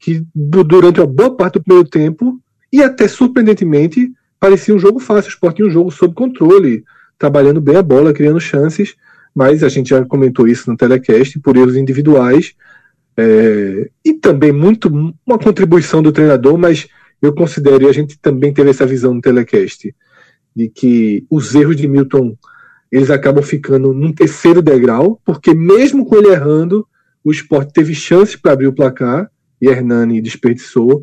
C: que, durante uma boa parte do primeiro tempo, e até surpreendentemente, parecia um jogo fácil. O esporte tinha um jogo sob controle, trabalhando bem a bola, criando chances, mas a gente já comentou isso no telecast, por erros individuais, é, e também muito uma contribuição do treinador, mas eu considero, e a gente também teve essa visão no telecast, de que os erros de Milton eles acabam ficando num terceiro degrau, porque mesmo com ele errando, o esporte teve chances para abrir o placar, e Hernani desperdiçou,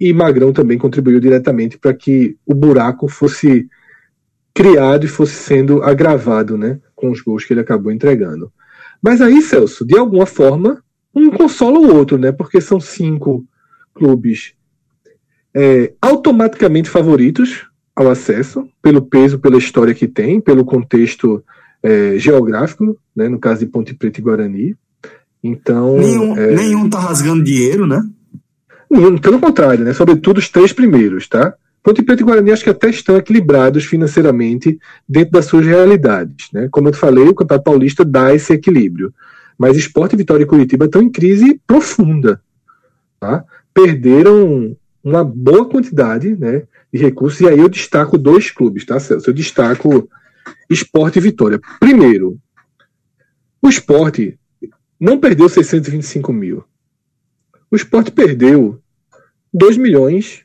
C: e Magrão também contribuiu diretamente para que o buraco fosse criado e fosse sendo agravado né, com os gols que ele acabou entregando. Mas aí, Celso, de alguma forma, um consola o outro, né? Porque são cinco clubes é, automaticamente favoritos ao acesso, pelo peso, pela história que tem, pelo contexto é, geográfico, né? No caso de Ponte Preta e Guarani. Então.
B: Nenhum, é, nenhum tá rasgando dinheiro, né?
C: Nenhum, pelo contrário, né? Sobretudo os três primeiros, tá? Ponte Preta e Guarani acho que até estão equilibrados financeiramente dentro das suas realidades. Né? Como eu te falei, o Campeonato Paulista dá esse equilíbrio. Mas Esporte, Vitória e Curitiba estão em crise profunda. Tá? Perderam uma boa quantidade né, de recursos, e aí eu destaco dois clubes, tá, Celso? Eu destaco Esporte e Vitória. Primeiro, o Esporte não perdeu 625 mil. O Esporte perdeu 2 milhões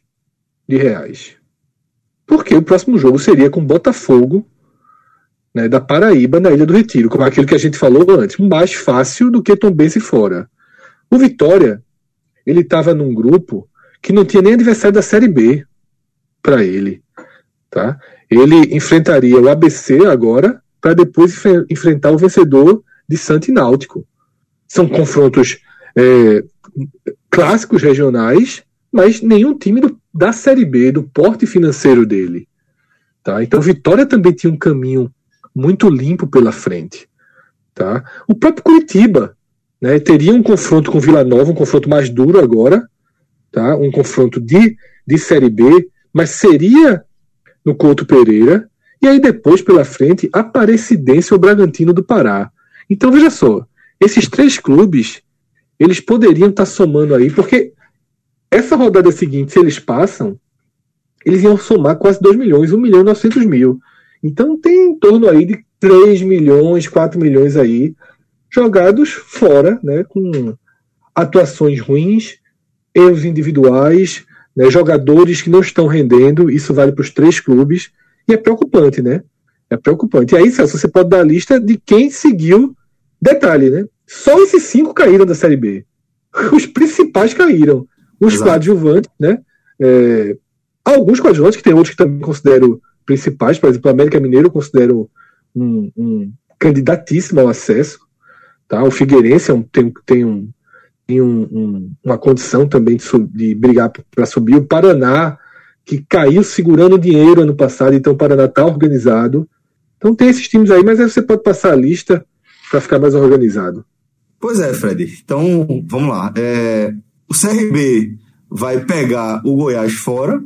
C: de reais. Porque o próximo jogo seria com Botafogo né, da Paraíba na Ilha do Retiro, como aquilo que a gente falou antes, mais fácil do que Tombense fora. O Vitória, ele estava num grupo que não tinha nem adversário da Série B para ele. Tá? Ele enfrentaria o ABC agora para depois enfrentar o vencedor de Santo Náutico. São confrontos é, clássicos regionais, mas nenhum time do da Série B, do porte financeiro dele. Tá? Então, Vitória também tinha um caminho muito limpo pela frente. Tá? O próprio Curitiba né, teria um confronto com Vila Nova, um confronto mais duro agora, tá? um confronto de, de Série B, mas seria no Couto Pereira, e aí depois pela frente, Aparecidense ou Bragantino do Pará. Então veja só, esses três clubes, eles poderiam estar somando aí, porque essa rodada seguinte, se eles passam, eles iam somar quase 2 milhões, 1 milhão e 900 mil. Então tem em torno aí de 3 milhões, 4 milhões aí jogados fora, né, com atuações ruins, erros individuais, né, jogadores que não estão rendendo, isso vale para os três clubes, e é preocupante, né? É preocupante. E aí, Celso, você pode dar a lista de quem seguiu. Detalhe, né? Só esses cinco caíram da Série B. Os principais caíram os Exato. coadjuvantes, né? É, alguns coadjuvantes, que tem outros que também considero principais, por exemplo, o América Mineiro eu considero um, um candidatíssimo ao acesso. Tá? O Figueirense é um, tem, tem, um, tem um, uma condição também de, de brigar para subir. O Paraná, que caiu segurando dinheiro ano passado, então o Paraná está organizado. Então tem esses times aí, mas aí você pode passar a lista para ficar mais organizado.
B: Pois é, Fred. Então, vamos lá. É, o CRB vai pegar o Goiás fora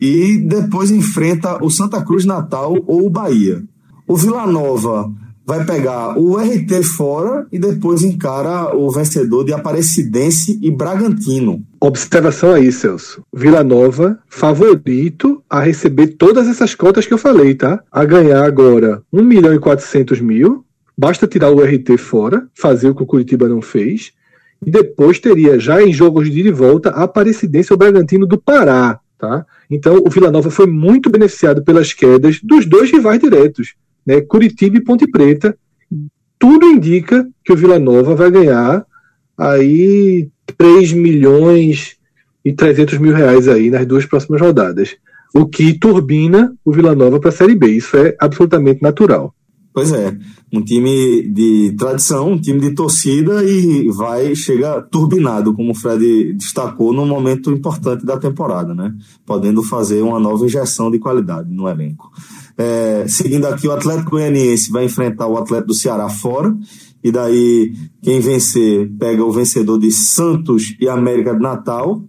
B: e depois enfrenta o Santa Cruz Natal ou o Bahia. O Vila Nova vai pegar o RT fora e depois encara o vencedor de Aparecidense e Bragantino.
C: Observação aí, Celso. Vila Nova, favorito a receber todas essas cotas que eu falei, tá? A ganhar agora 1 milhão e 400 mil. Basta tirar o RT fora, fazer o que o Curitiba não fez. E depois teria, já em jogos de ida e volta, a Aparecidense ou Bragantino do Pará. Tá? Então o Vila Nova foi muito beneficiado pelas quedas dos dois rivais diretos, né? Curitiba e Ponte Preta. Tudo indica que o Vila Nova vai ganhar aí 3 milhões e 300 mil reais aí nas duas próximas rodadas. O que turbina o Vila Nova para a Série B. Isso é absolutamente natural.
B: Pois é, um time de tradição, um time de torcida e vai, chega turbinado, como o Fred destacou, num momento importante da temporada, né? Podendo fazer uma nova injeção de qualidade no elenco. É, seguindo aqui, o Atlético Goianiense vai enfrentar o Atlético do Ceará fora, e daí quem vencer pega o vencedor de Santos e América de Natal.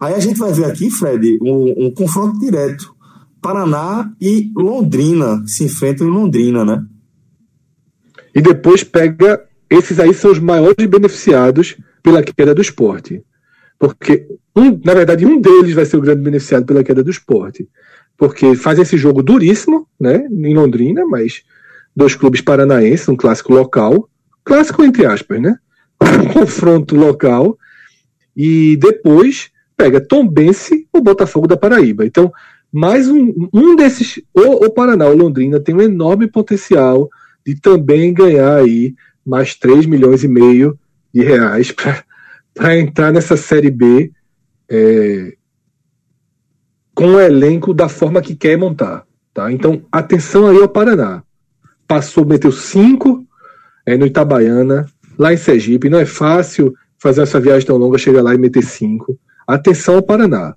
B: Aí a gente vai ver aqui, Fred, um, um confronto direto. Paraná e Londrina se enfrentam em Londrina, né?
C: e depois pega. Esses aí são os maiores beneficiados pela queda do esporte. Porque, um, na verdade, um deles vai ser o grande beneficiado pela queda do esporte. Porque faz esse jogo duríssimo, né, em Londrina, mas dois clubes paranaenses, um clássico local, clássico entre aspas, né? Um confronto local. E depois pega Tombense ou Botafogo da Paraíba. Então, mais um, um desses, ou o Paraná ou Londrina, tem um enorme potencial de também ganhar aí mais 3 milhões e meio de reais para entrar nessa Série B é, com o elenco da forma que quer montar. Tá? Então, atenção aí ao Paraná. Passou, meteu 5 é, no Itabaiana, lá em Sergipe. Não é fácil fazer essa viagem tão longa, chegar lá e meter cinco. Atenção ao Paraná.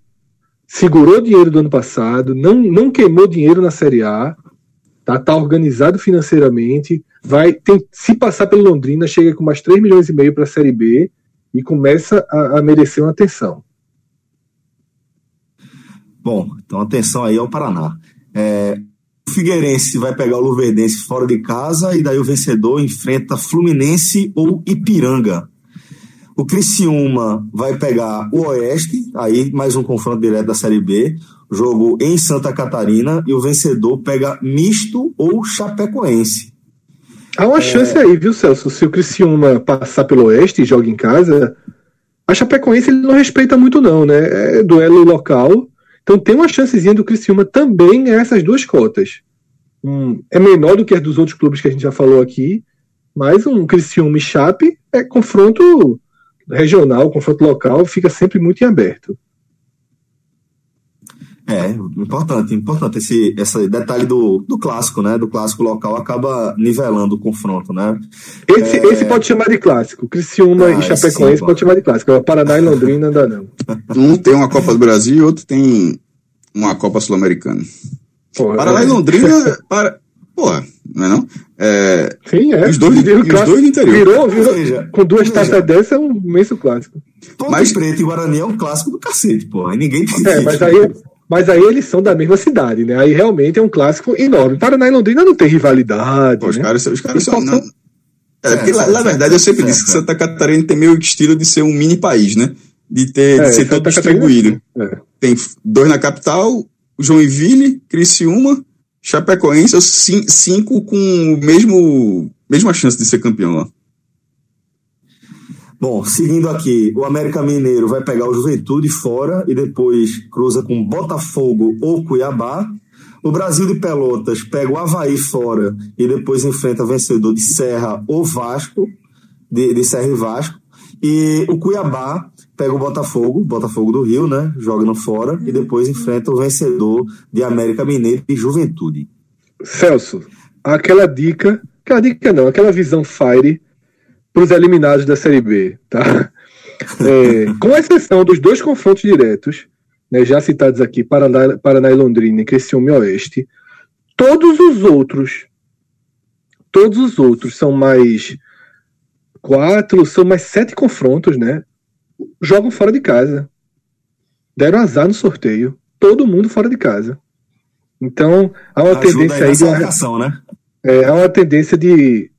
C: Segurou dinheiro do ano passado, não, não queimou dinheiro na Série A, tá, tá organizado financeiramente, vai tem, se passar pelo Londrina, chega com mais 3 milhões e meio para a Série B e começa a, a, merecer uma atenção.
B: Bom, então atenção aí ao Paraná. É, o Figueirense vai pegar o Luverdense fora de casa e daí o vencedor enfrenta Fluminense ou Ipiranga. O Criciúma vai pegar o Oeste, aí mais um confronto direto da Série B, jogo em Santa Catarina, e o vencedor pega Misto ou Chapecoense.
C: Há uma é... chance aí, viu, Celso? Se o Criciúma passar pelo Oeste e joga em casa, a Chapecoense ele não respeita muito não, né? É duelo local, então tem uma chancezinha do Criciúma também essas duas cotas. Hum, é menor do que as dos outros clubes que a gente já falou aqui, mas um Criciúma e Chape é confronto regional, confronto local, fica sempre muito em aberto.
B: É, importante, importante esse, esse detalhe do, do clássico, né? Do clássico local acaba nivelando o confronto, né?
C: Esse, é... esse pode chamar de clássico. Criciúma ah, e Chapecoense sim, pode chamar de clássico. Paraná e Londrina ainda não.
D: Um tem uma Copa do Brasil e outro tem uma Copa Sul-Americana. Paraná é... e Londrina, para, Porra, não é não? É,
C: Sim, é.
D: Os dois, os dois do interior.
C: Virou, virou seja, com duas taças dessa é um imenso clássico.
B: Ponte mas... Preto e Guarani é um clássico do cacete, porra. E ninguém
C: tem É, mas aí, mas aí eles são da mesma cidade, né? Aí realmente é um clássico enorme. Paraná e Londrina não tem rivalidade. Pô,
D: os né? caras, os caras são. Não... É, porque, é, na verdade, eu sempre disse que Santa Catarina tem meio estilo de ser um mini país, né? De, ter, de é, ser todo distribuído. É. Tem dois na capital, Joinville, Criciúma Chapecoense, cinco com o mesmo mesma chance de ser campeão lá.
B: Bom, seguindo aqui, o América Mineiro vai pegar o Juventude fora e depois cruza com Botafogo ou Cuiabá. O Brasil de Pelotas pega o Havaí fora e depois enfrenta vencedor de Serra ou Vasco, de, de Serra e Vasco. E o Cuiabá pega o Botafogo, Botafogo do Rio, né? Joga no fora e depois enfrenta o vencedor de América Mineiro e Juventude.
C: Celso, aquela dica, aquela dica não, aquela visão fire para os eliminados da Série B, tá? É, com exceção dos dois confrontos diretos, né, já citados aqui, Paraná, Paraná e Londrina e Criciúma e Oeste, todos os outros, todos os outros são mais quatro, são mais sete confrontos, né? jogam fora de casa. Deram azar no sorteio. Todo mundo fora de casa. Então, há uma Ajuda tendência aí. aí de
B: né?
C: é, há uma tendência de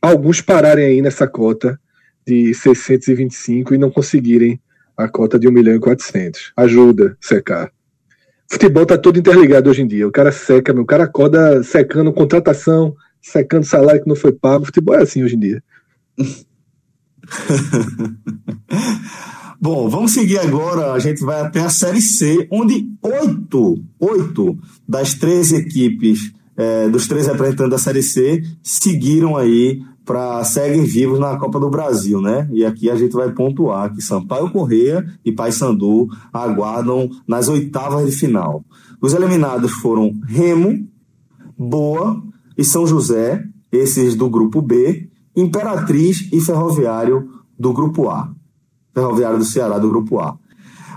C: alguns pararem aí nessa cota de 625 e não conseguirem a cota de 1 milhão e 400. Ajuda, secar. Futebol tá todo interligado hoje em dia. O cara seca, meu. O cara acorda secando contratação, secando salário que não foi pago. Futebol é assim hoje em dia.
B: Bom, vamos seguir agora. A gente vai até a Série C, onde oito, oito das três equipes, é, dos três representantes da Série C, seguiram aí para seguem vivos na Copa do Brasil, né? E aqui a gente vai pontuar que Sampaio Correia e Paysandu aguardam nas oitavas de final. Os eliminados foram Remo, Boa e São José, esses do grupo B, Imperatriz e Ferroviário do grupo A. Ferroviário do Ceará do grupo A.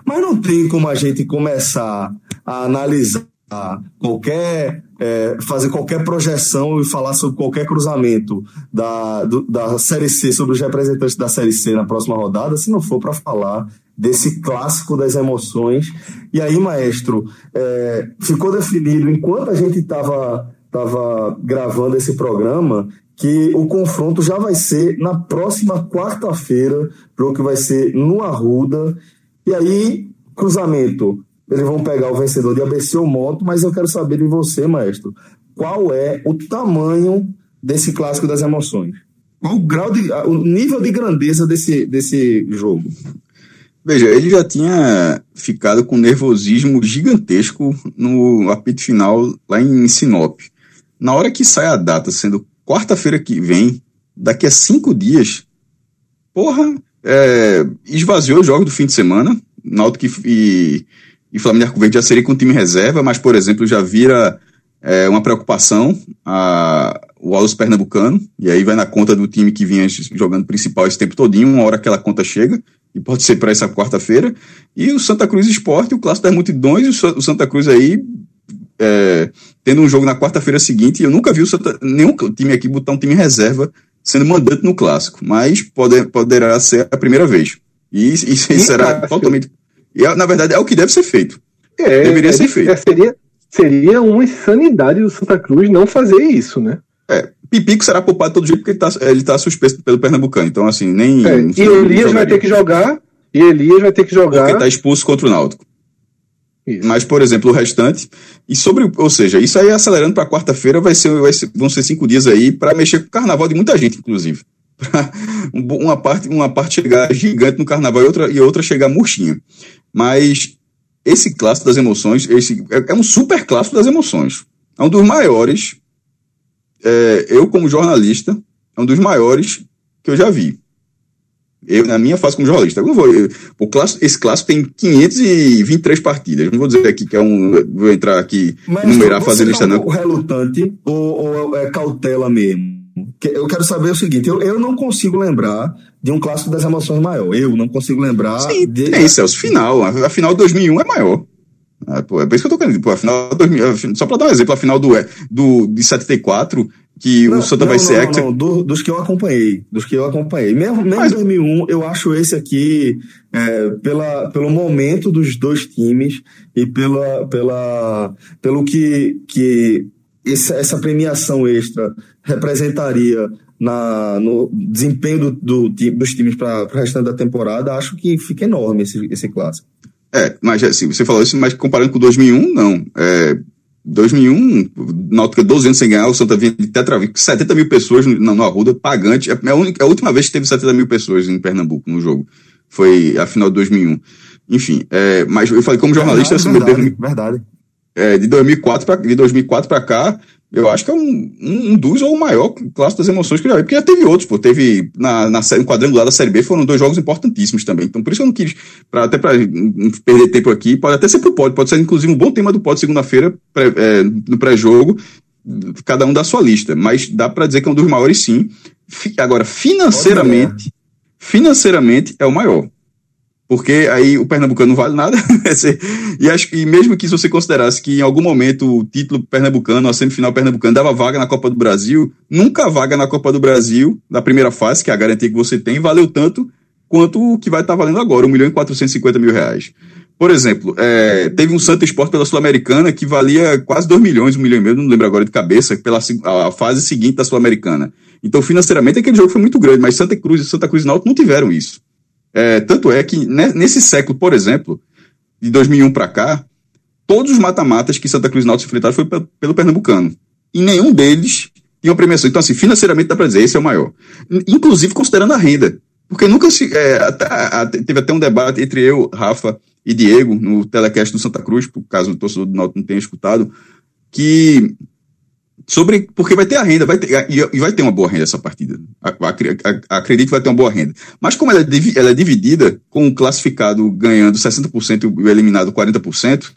B: Mas não tem como a gente começar a analisar qualquer é, fazer qualquer projeção e falar sobre qualquer cruzamento da, do, da Série C sobre os representantes da Série C na próxima rodada, se não for para falar desse clássico das emoções. E aí, maestro, é, ficou definido enquanto a gente estava tava gravando esse programa que o confronto já vai ser na próxima quarta-feira, jogo que vai ser no Arruda. E aí, cruzamento, eles vão pegar o vencedor de ABC ou Moto, mas eu quero saber de você, maestro, qual é o tamanho desse clássico das emoções? Qual o grau de, o nível de grandeza desse, desse jogo?
D: Veja, ele já tinha ficado com nervosismo gigantesco no apito final lá em Sinop. Na hora que sai a data sendo quarta-feira que vem, daqui a cinco dias, porra, é, esvaziou os jogos do fim de semana. Náutico e, e Flamengo Arco Verde já seria com time reserva, mas, por exemplo, já vira é uma preocupação a, o Alves Pernambucano, e aí vai na conta do time que vinha jogando principal esse tempo todinho, uma hora aquela conta chega, e pode ser para essa quarta-feira, e o Santa Cruz Esporte, o Clássico das Multidões, o Santa Cruz aí é, tendo um jogo na quarta-feira seguinte, eu nunca vi o Santa, nenhum time aqui botar um time reserva sendo mandante no Clássico, mas pode, poderá ser a primeira vez. E, e, e será totalmente... E, na verdade, é o que deve ser feito.
C: É, Deveria é, ser feito. É, seria, seria uma insanidade do Santa Cruz não fazer isso, né?
D: É, Pipico será poupado todo dia porque ele está ele tá suspenso pelo Pernambucano. Então, assim, nem.
C: É, e Elias vai ter que jogar. E Elias vai ter que jogar.
D: Porque está expulso contra o Náutico. Isso. Mas, por exemplo, o restante. E sobre. Ou seja, isso aí acelerando para quarta-feira vai ser, vai ser, vão ser cinco dias aí para mexer com o carnaval de muita gente, inclusive. uma parte uma parte chegar gigante no carnaval e outra, e outra chegar murchinha. Mas esse clássico das emoções, esse é, é um super clássico das emoções. É um dos maiores é, eu, como jornalista, é um dos maiores que eu já vi. Eu, na minha fase como jornalista. Eu não vou, eu, o clássico, esse clássico tem 523 partidas. Não vou dizer aqui que é um. Vou entrar aqui, Mas numerar, fazer lista, não.
B: O relutante ou, ou é cautela mesmo? Eu quero saber o seguinte: eu, eu não consigo lembrar de um clássico das emoções maior. Eu não consigo lembrar.
D: Sim, de... tem, Celso. Final. A final de 2001 é maior. Ah, pô, é por isso que eu tô querendo. Pô, a final, só para dar um exemplo, a final do, do, de 74, que não, o Santa não, vai ser.
B: Não, não, do, dos que eu acompanhei. Dos que eu acompanhei. Mesmo, mesmo Mas... 2001, eu acho esse aqui, é, pela, pelo momento dos dois times e pela, pela, pelo que, que essa, essa premiação extra representaria na, no desempenho do, do, dos times para o restante da temporada, acho que fica enorme esse, esse clássico.
D: É, mas assim, você falou isso, mas comparando com 2001, não. É, 2001, Náutica 12 anos sem ganhar, o Santa vinha de tetravico, 70 mil pessoas no, no Arruda, pagante. É a, única, é a última vez que teve 70 mil pessoas em Pernambuco no jogo. Foi a final de 2001. Enfim, é, mas eu falei, como jornalista,
B: verdade, assim, verdade, verdade.
D: É, de 2004 para de 2004 para cá, eu acho que é um, um, dos ou o maior clássico das emoções que eu já vi, porque já teve outros, pô. Teve na, na série, quadrangular da Série B, foram dois jogos importantíssimos também. Então, por isso eu não quis, pra, até para perder tempo aqui, pode até ser pro pódio, pode ser inclusive um bom tema do pódio segunda-feira, é, no pré-jogo, cada um da sua lista. Mas dá para dizer que é um dos maiores, sim. Agora, financeiramente, financeiramente é o maior porque aí o Pernambucano não vale nada. e acho que mesmo que se você considerasse que em algum momento o título pernambucano, a semifinal pernambucana, dava vaga na Copa do Brasil, nunca a vaga na Copa do Brasil, na primeira fase, que é a garantia que você tem, valeu tanto quanto o que vai estar tá valendo agora, 1 milhão e 450 mil reais. Por exemplo, é, teve um Santa Esporte pela Sul-Americana que valia quase 2 milhões, 1 milhão e meio, não lembro agora de cabeça, pela a, fase seguinte da Sul-Americana. Então, financeiramente, aquele jogo foi muito grande, mas Santa Cruz e Santa Cruz e Náutico não tiveram isso. É, tanto é que nesse século, por exemplo, de 2001 para cá, todos os mata-matas que Santa Cruz e Náutico enfrentaram foi pelo Pernambucano. E nenhum deles tinha uma premiação. Então, assim, financeiramente dá para dizer, esse é o maior. Inclusive considerando a renda. Porque nunca se. É, teve até um debate entre eu, Rafa e Diego, no telecast do Santa Cruz, por caso o torcedor do Náutico não tenha escutado, que sobre porque vai ter a renda, vai ter, e vai ter uma boa renda essa partida. Acredito que vai ter uma boa renda. Mas como ela é, ela é dividida, com o classificado ganhando 60% e o eliminado 40%,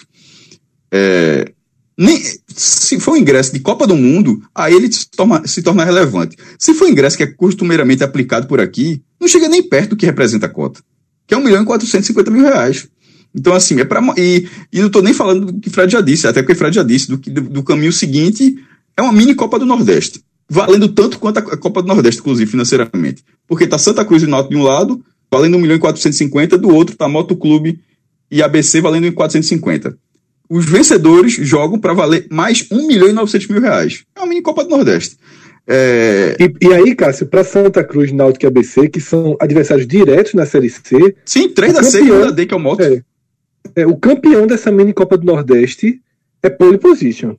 D: é, nem, se for um ingresso de Copa do Mundo, aí ele se torna, se torna relevante. Se for um ingresso que é costumeiramente aplicado por aqui, não chega nem perto do que representa a cota, que é 1 milhão e 450 mil reais. Então, assim, é para e, e não estou nem falando do que Fred já disse, até porque Fred já disse, do, do, do caminho seguinte é uma mini Copa do Nordeste, valendo tanto quanto a Copa do Nordeste, inclusive financeiramente. Porque tá Santa Cruz e Náutico de um lado, valendo 1 milhão e 450, do outro tá Moto Clube e ABC valendo 450. Os vencedores jogam para valer mais 1 milhão e 900 mil reais. É uma mini Copa do Nordeste.
C: É... E, e, aí, Cássio, para Santa Cruz, Náutico e ABC, que são adversários diretos na Série C.
D: Sim, 3 da C e 1 da D, que é o Moto. É,
C: é, o campeão dessa mini Copa do Nordeste é pole position.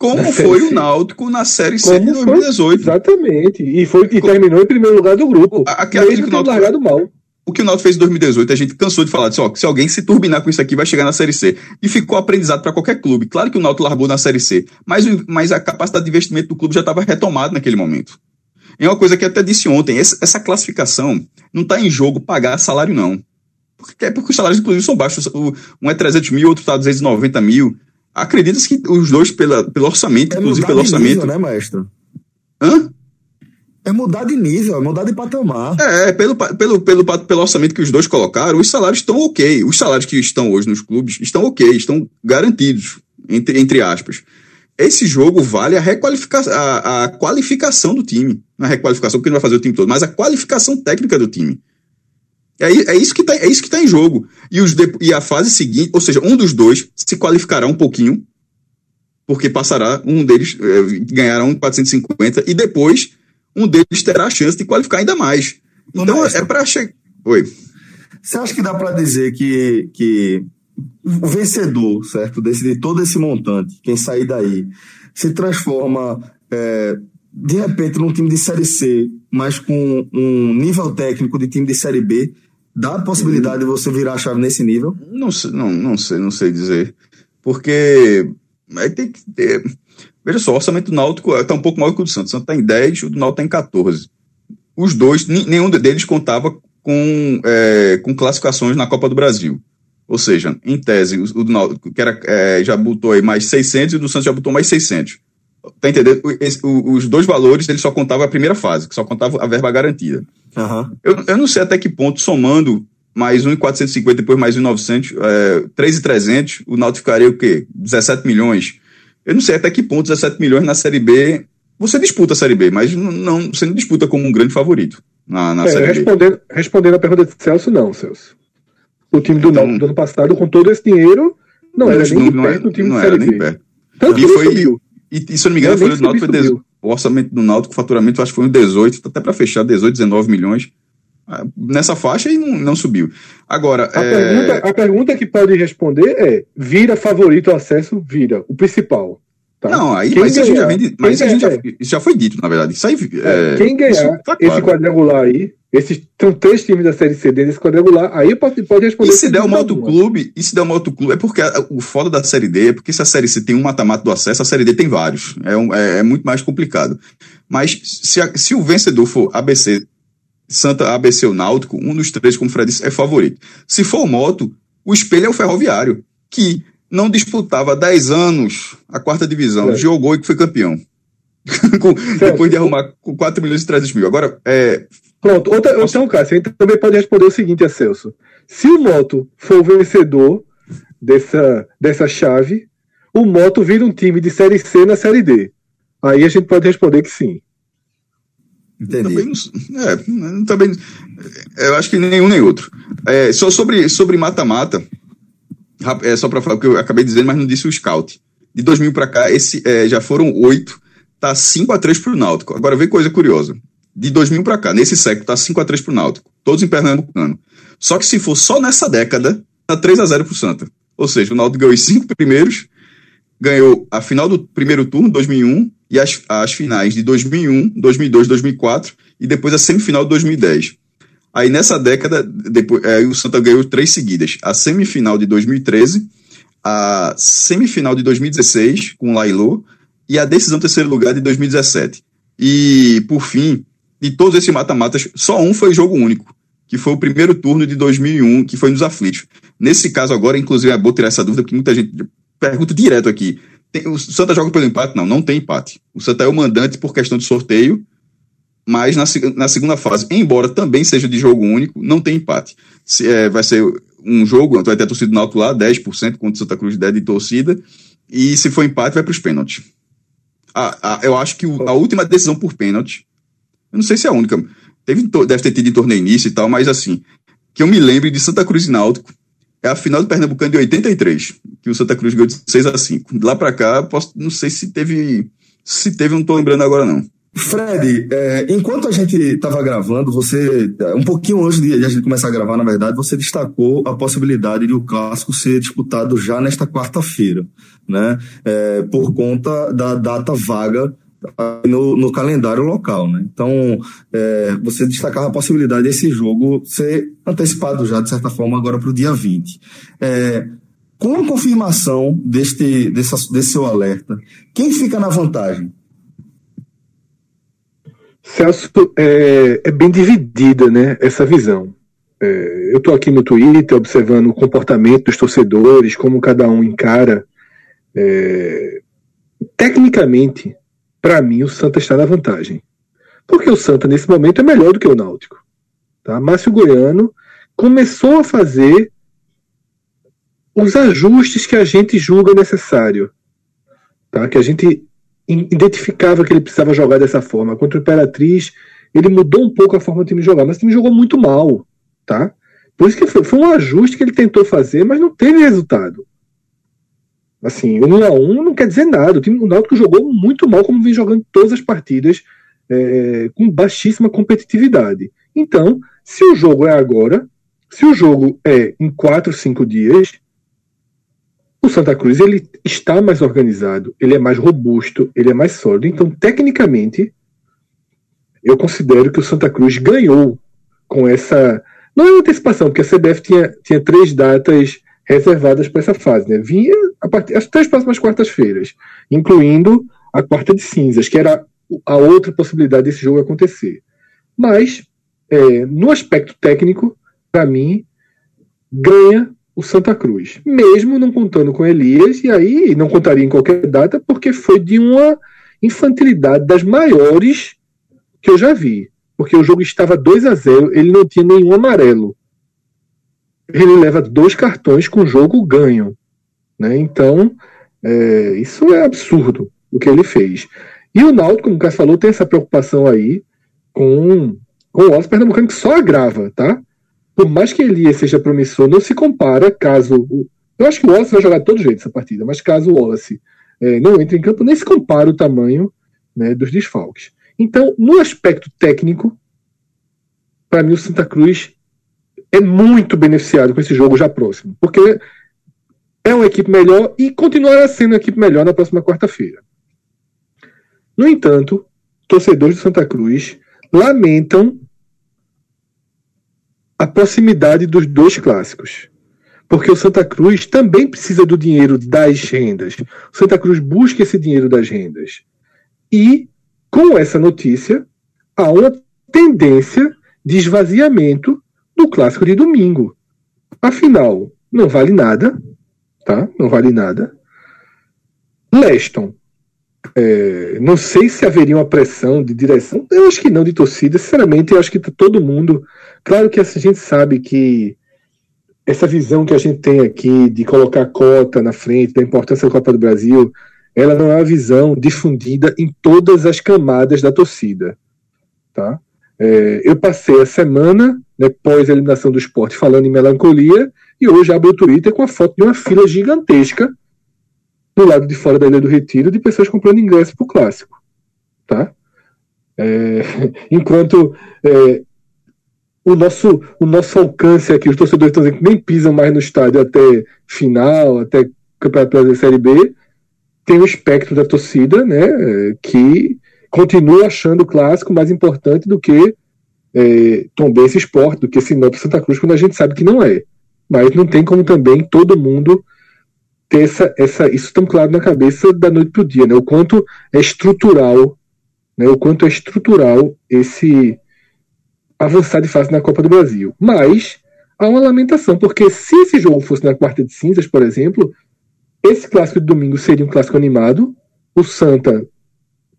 D: Como foi o Náutico na Série C de 2018.
C: Foi, exatamente. E foi que terminou em primeiro lugar do grupo. Aquela mesmo que o Náutico largado mal.
D: O que o Náutico fez em 2018, a gente cansou de falar disso, ó, se alguém se turbinar com isso aqui, vai chegar na Série C. E ficou aprendizado para qualquer clube. Claro que o Náutico largou na Série C, mas, mas a capacidade de investimento do clube já estava retomada naquele momento. É uma coisa que eu até disse ontem, essa classificação não está em jogo pagar salário, não. Porque, porque os salários, inclusive, são baixos. Um é 300 mil, outro está 290 mil. Acredita-se que os dois, pela, pelo orçamento, é inclusive pelo orçamento. Nível,
B: né, maestro?
D: Hã?
B: É mudar de nível, é mudar de patamar.
D: É, pelo, pelo, pelo, pelo orçamento que os dois colocaram, os salários estão ok. Os salários que estão hoje nos clubes estão ok, estão garantidos, entre, entre aspas. Esse jogo vale a, requalificação, a, a qualificação do time. Não é a requalificação, porque não vai fazer o time todo, mas a qualificação técnica do time. É, é isso que está é isso que tá em jogo. E, os e a fase seguinte, ou seja, um dos dois se qualificará um pouquinho, porque passará, um deles é, ganhará um 450, e depois um deles terá a chance de qualificar ainda mais. Então é para chegar. Oi.
B: Você acha que dá para dizer que, que o vencedor, certo, desse, de todo esse montante, quem sair daí, se transforma é, de repente num time de Série C, mas com um nível técnico de time de Série B? Dá a possibilidade de você virar a chave nesse nível?
D: Não não, não sei, não sei dizer. Porque aí tem que ter. Veja só, o orçamento do Náutico está um pouco maior que o do Santos. O Santos está em 10, o do Náutico está em 14. Os dois, nenhum deles contava com, é, com classificações na Copa do Brasil. Ou seja, em tese, o, o do Náutico que era, é, já botou aí mais 600 e o do Santos já botou mais 600. Tá entendendo? Os dois valores, ele só contava a primeira fase, que só contava a verba garantida.
B: Uhum.
D: Eu, eu não sei até que ponto, somando mais 1,450, depois mais 1,900, é, 3,300, o Náutico ficaria o quê? 17 milhões. Eu não sei até que ponto 17 milhões na Série B. Você disputa a Série B, mas não, você não disputa como um grande favorito na, na é, Série
C: respondendo, B. Respondendo a pergunta de Celso, não, Celso. O time do então, Náutico do ano passado, com todo esse dinheiro, não, não era nem não, perto do time
D: não
C: de Série
D: B.
C: Perto.
D: Tanto e foi, subiu. E, e, se eu não me engano, foi do Náutico, foi o orçamento do Náutico, o faturamento, acho que foi um 18, até para fechar, 18, 19 milhões. Ah, nessa faixa e não, não subiu. Agora.
C: A, é... pergunta, a pergunta que pode responder é: vira favorito o acesso? Vira. O principal. Tá?
D: Não, aí mas ganhar, já vem, mas isso, já, isso já foi dito, na verdade. Isso aí,
C: é, quem ganhar tá claro. esse quadrangular aí, esses são três times da Série C desse quadrangular, aí pode, pode responder.
D: E se der um outro clube, e se der um outro clube, é porque a, o foda da Série D é porque se a Série C tem um mata-mata do acesso, a Série D tem vários. É, um, é, é muito mais complicado. Mas se, a, se o vencedor for ABC, Santa ABC ou Náutico, um dos três, como o Fred disse, é favorito. Se for o Moto, o espelho é o Ferroviário, que não disputava há 10 anos a quarta divisão, é. jogou e foi campeão. com, depois de arrumar com 4 milhões e 300 mil. Agora, é.
C: Pronto, outra, então, Cássio, a gente também pode responder o seguinte, Celso. Se o Moto for o vencedor dessa, dessa chave, o Moto vira um time de Série C na Série D. Aí a gente pode responder que sim.
D: Entendi. Também, é, também, eu acho que nenhum nem outro. É, só sobre mata-mata, é, só para falar o que eu acabei dizendo, mas não disse o scout. De 2000 para cá, esse, é, já foram oito, tá 5 a 3 pro Náutico. Agora vem coisa curiosa. De 2000 para cá, nesse século, tá 5 a 3 pro Náutico. Todos em Pernambucano. Só que se for só nessa década, tá 3 a 0 pro Santa. Ou seja, o Náutico ganhou os cinco primeiros, ganhou a final do primeiro turno, 2001, e as, as finais de 2001, 2002, 2004, e depois a semifinal de 2010. Aí nessa década, depois, é, o Santa ganhou três seguidas: a semifinal de 2013, a semifinal de 2016 com o Lailô e a decisão terceiro lugar de 2017. E por fim, de todos esses mata-matas, só um foi jogo único, que foi o primeiro turno de 2001, que foi nos aflitos. Nesse caso agora, inclusive, é bom tirar essa dúvida, porque muita gente pergunta direto aqui. Tem, o Santa joga pelo empate? Não, não tem empate. O Santa é o mandante por questão de sorteio mas na, na segunda fase, embora também seja de jogo único, não tem empate. Se, é, vai ser um jogo, vai ter a torcida do lá, 10% contra o Santa Cruz, 10% de torcida, e se for empate, vai para os pênaltis. eu acho que o, a última decisão por pênalti, eu não sei se é a única, teve, deve ter tido em torneio início e tal, mas assim, que eu me lembre de Santa Cruz e Náutico, é a final do Pernambucano de 83, que o Santa Cruz ganhou de 6 a 5. De lá para cá, posso, não sei se teve, se teve, não tô lembrando agora não.
B: Fred, é, enquanto a gente estava gravando, você, um pouquinho antes de a gente começar a gravar, na verdade, você destacou a possibilidade de o clássico ser disputado já nesta quarta-feira, né? É, por conta da data vaga no, no calendário local, né? Então, é, você destacava a possibilidade desse jogo ser antecipado já, de certa forma, agora para o dia 20. É, com a confirmação deste, desse seu alerta, quem fica na vantagem?
C: Celso, é, é bem dividida né, essa visão. É, eu estou aqui no Twitter observando o comportamento dos torcedores, como cada um encara É, tecnicamente, para mim, o Santa está na vantagem. Porque o Santa, nesse momento, é melhor do que o Náutico. Tá? Márcio Goiano começou a fazer os ajustes que a gente julga necessário. Tá? Que a gente identificava que ele precisava jogar dessa forma. Contra o Imperatriz, ele mudou um pouco a forma do time jogar, mas o time jogou muito mal. Tá? Por isso que foi, foi um ajuste que ele tentou fazer, mas não teve resultado. Assim, um a um não quer dizer nada. O time do Náutico jogou muito mal, como vem jogando todas as partidas, é, com baixíssima competitividade. Então, se o jogo é agora, se o jogo é em quatro, cinco dias, o Santa Cruz ele está mais organizado, ele é mais robusto, ele é mais sólido. Então, tecnicamente, eu considero que o Santa Cruz ganhou com essa. Não é antecipação, porque a CBF tinha, tinha três datas reservadas para essa fase. Né? Vinha a partir, as três próximas quartas-feiras, incluindo a quarta de cinzas, que era a outra possibilidade desse jogo acontecer. Mas, é, no aspecto técnico, para mim, ganha o Santa Cruz, mesmo não contando com Elias, e aí não contaria em qualquer data, porque foi de uma infantilidade das maiores que eu já vi. Porque o jogo estava 2 a 0 ele não tinha nenhum amarelo. Ele leva dois cartões com o jogo ganho. Né? Então, é, isso é absurdo o que ele fez. E o Náutico, como o Cássio falou, tem essa preocupação aí com, com o Wallace Pernambucano, que só agrava, tá? Por mais que Elias seja promissor, não se compara caso. Eu acho que o Wallace vai jogar de todo jeito essa partida, mas caso o Wallace é, não entre em campo, nem se compara o tamanho né, dos desfalques. Então, no aspecto técnico, para mim o Santa Cruz é muito beneficiado com esse jogo já próximo, porque é uma equipe melhor e continuará sendo uma equipe melhor na próxima quarta-feira. No entanto, torcedores do Santa Cruz lamentam a proximidade dos dois clássicos. Porque o Santa Cruz também precisa do dinheiro das rendas. O Santa Cruz busca esse dinheiro das rendas. E, com essa notícia, há uma tendência de esvaziamento do clássico de domingo. Afinal, não vale nada, tá? Não vale nada. Leston é, não sei se haveria uma pressão de direção. Eu acho que não, de torcida. Sinceramente, eu acho que tá todo mundo. Claro que a gente sabe que essa visão que a gente tem aqui de colocar cota na frente, da importância da Copa do Brasil, ela não é uma visão difundida em todas as camadas da torcida. Tá? É, eu passei a semana, né, pós a eliminação do esporte, falando em melancolia, e hoje abro o Twitter com a foto de uma fila gigantesca do lado de fora da Ilha do Retiro de pessoas comprando ingresso para o clássico. Tá? É, enquanto é, o, nosso, o nosso alcance aqui, os torcedores estão dizendo que nem pisam mais no estádio até final, até Campeonato da Série B, tem o espectro da torcida, né, que continua achando o clássico mais importante do que é, Tombense Esporte, do que Sinop Santa Cruz, quando a gente sabe que não é. Mas não tem como também todo mundo ter essa, essa, isso tão claro na cabeça da noite para o dia, né? O quanto é estrutural, né? O quanto é estrutural esse avançar de fase na Copa do Brasil. Mas há uma lamentação, porque se esse jogo fosse na quarta de cinzas, por exemplo, esse clássico de domingo seria um clássico animado. O Santa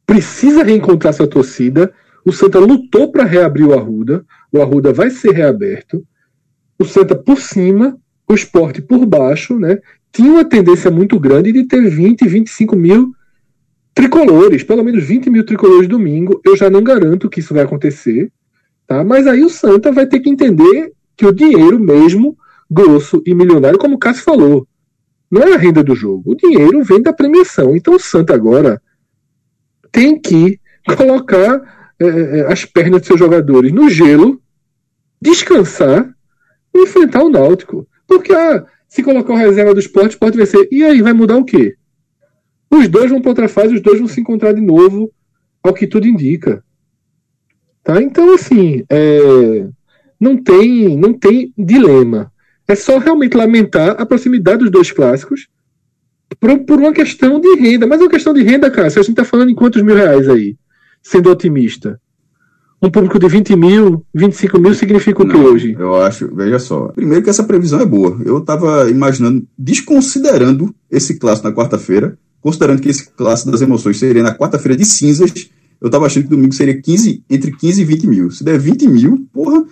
C: precisa reencontrar sua torcida. O Santa lutou para reabrir o Arruda. O Arruda vai ser reaberto. O Santa por cima, o esporte por baixo, né? tinha uma tendência muito grande de ter 20, 25 mil tricolores, pelo menos 20 mil tricolores domingo. Eu já não garanto que isso vai acontecer, tá? Mas aí o Santa vai ter que entender que o dinheiro mesmo, grosso e milionário, como o Cássio falou, não é a renda do jogo. O dinheiro vem da premiação. Então o Santa agora tem que colocar é, é as pernas de seus jogadores no gelo, descansar e enfrentar o Náutico. Porque ah, se colocar o reserva do esporte, pode vencer. E aí, vai mudar o quê? Os dois vão para outra fase, os dois vão se encontrar de novo, ao que tudo indica. Tá? Então, assim, é... não, tem, não tem dilema. É só realmente lamentar a proximidade dos dois clássicos por, por uma questão de renda. Mas é uma questão de renda, cara. Se a gente está falando em quantos mil reais aí, sendo otimista. um público de 20 mil, 25 mil significa o que hoje?
D: Eu acho, veja só. Primeiro que essa previsão é boa. Eu estava imaginando, desconsiderando esse clássico na quarta-feira, considerando que esse clássico das emoções seria na quarta-feira de cinzas, eu estava achando que domingo seria 15, entre 15 e 20 mil. Se der 20 mil, porra.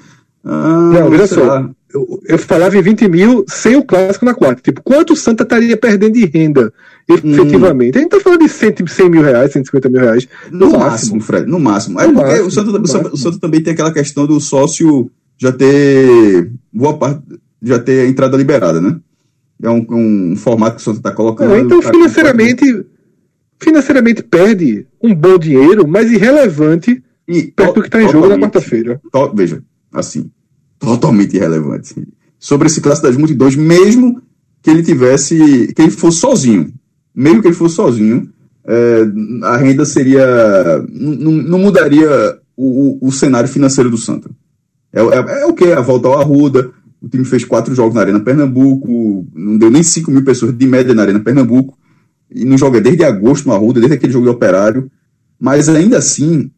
C: Ah, não, veja só. Eu, eu, falava em 20 mil sem o clássico na quarta. Tipo, quanto o Santa estaria perdendo de renda efetivamente? Hum. A gente tá falando de 100, 100 mil reais, 150 mil reais.
D: No, no máximo, máximo, Fred, no máximo. É no porque máximo, o, Santa, o, Santa, o Santa também tem aquela questão do sócio já ter boa parte, já ter a entrada liberada, né? É um, um formato que o Santa está colocando.
C: É, então, financeiramente, financeiramente perde um bom dinheiro, mas irrelevante e, perto do que está em jogo na quarta-feira.
D: Veja, assim, totalmente irrelevante. Sobre esse classe das multidões, mesmo que ele tivesse, que ele fosse sozinho, mesmo que ele fosse sozinho, é, a renda seria, não, mudaria o, o, cenário financeiro do Santa. É, é, é o que? A volta ao Arruda, o time fez quatro jogos na Arena Pernambuco, não deu nem 5 mil pessoas de média na Arena Pernambuco, e não joga desde agosto no Arruda, desde aquele jogo de operário, mas ainda assim,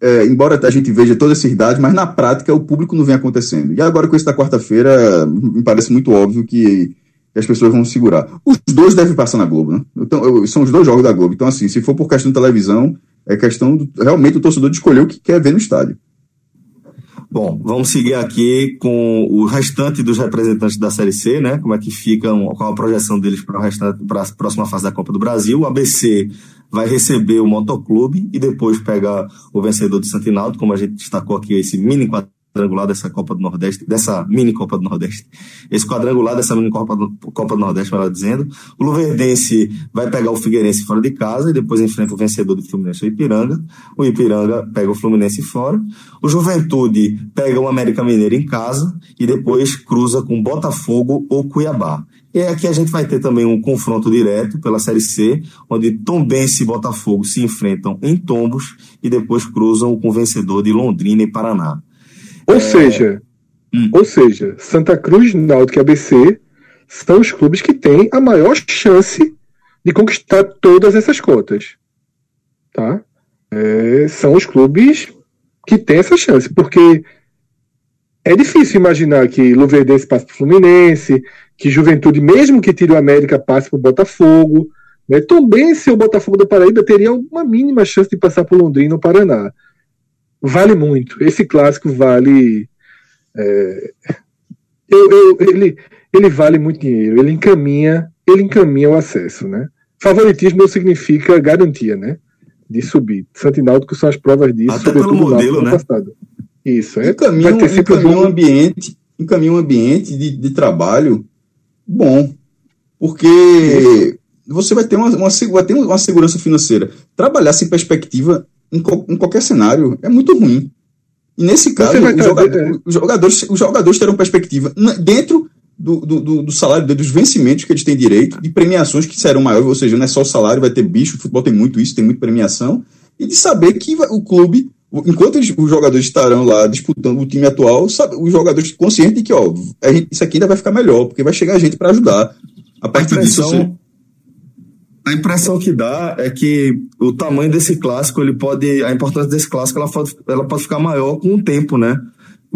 D: é, embora a gente veja todas essas dados, mas na prática o público não vem acontecendo. E agora com esse da quarta-feira, me parece muito óbvio que, que, as pessoas vão segurar. Os dois devem passar na Globo, né? Então, são os dois jogos da Globo. Então, assim, se for por questão de televisão, é questão do, realmente do torcedor de escolher o que quer ver no estádio.
B: Bom, vamos seguir aqui com o restante dos representantes da Série C, né? Como é que ficam, qual a projeção deles para a próxima fase da Copa do Brasil. O ABC vai receber o Motoclube e depois pega o vencedor do Santinaldo, como a gente destacou aqui, esse mini quadrangular dessa Copa do Nordeste, dessa mini Copa do Nordeste. Esse quadrangular dessa mini Copa do, Copa do Nordeste, melhor dizendo. O Luverdense vai pegar o Figueirense fora de casa e depois enfrenta o vencedor do Fluminense, o Ipiranga. O Ipiranga pega o Fluminense fora. O Juventude pega o América Mineiro em casa e depois cruza com Botafogo ou Cuiabá. E aqui a gente vai ter também um confronto direto pela Série C, onde Tombense e Botafogo se enfrentam em tombos e depois cruzam com o vencedor de Londrina e Paraná.
C: Ou é... seja, hum. ou seja, Santa Cruz, Náutico e ABC são os clubes que têm a maior chance de conquistar todas essas cotas. Tá? É, são os clubes que têm essa chance, porque é difícil imaginar que Luverdense passe para o Fluminense, que Juventude, mesmo que tire o América, passe para o Botafogo. Né? Também se o Botafogo da Paraíba teria uma mínima chance de passar por Londrina ou Paraná vale muito. Esse clássico vale. É, eu, eu, ele, ele vale muito dinheiro. Ele encaminha, ele encaminha o acesso, né? Favoritismo não significa garantia, né? De subir. Santo Náutico são as provas disso,
B: Até pelo modelo, né?
C: Passado. Isso,
D: é. Encaminha, vai ter encaminha um ambiente, encaminha um ambiente de, de trabalho bom. Porque você vai ter uma, uma, vai ter uma segurança financeira. Trabalhar sem perspectiva em, em qualquer cenário, é muito ruim. E nesse caso, os, jogador, é. os, jogadores, os jogadores terão perspectiva dentro do, do, do, salário, dos vencimentos que eles têm direito, de premiações que serão maiores, ou seja, não é só o salário, vai ter bicho, o futebol tem muito isso, tem muita premiação, e de saber que o clube, enquanto eles, os jogadores estarão lá disputando o time atual, sabe, os jogadores conscientes de que, ó, gente, isso aqui ainda vai ficar melhor, porque vai chegar gente para ajudar. A partir a disso. Você
B: a impressão que dá é que o tamanho desse clássico, ele pode, a importância desse clássico, ela pode, ela pode ficar maior com o tempo, né?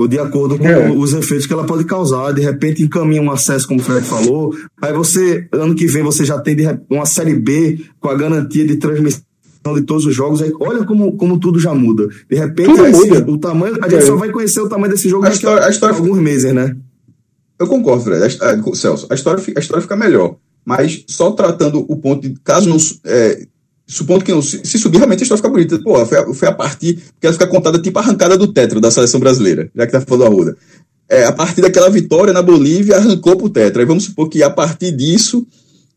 B: De acordo com é. os efeitos que ela pode causar. De repente encaminha um acesso, como o Fred falou. Aí você, ano que vem, você já tem uma série B com a garantia de transmissão de todos os jogos. Aí, olha como, como tudo já muda. De repente, muda. o tamanho. A gente é. só vai conhecer o tamanho desse jogo
D: a história, a história
B: alguns meses, né?
D: Eu concordo, Fred. A, Celso, a história, a história fica melhor mas só tratando o ponto de caso não. É, supondo que não, se, subir, realmente a história fica bonita. Pô, foi a, foi a partir que ela fica contada tipo arrancada do tetra da seleção brasileira, já que tá falando a Ruda. É, a partir daquela vitória na Bolívia, arrancou pro tetra. Aí vamos supor que a partir disso,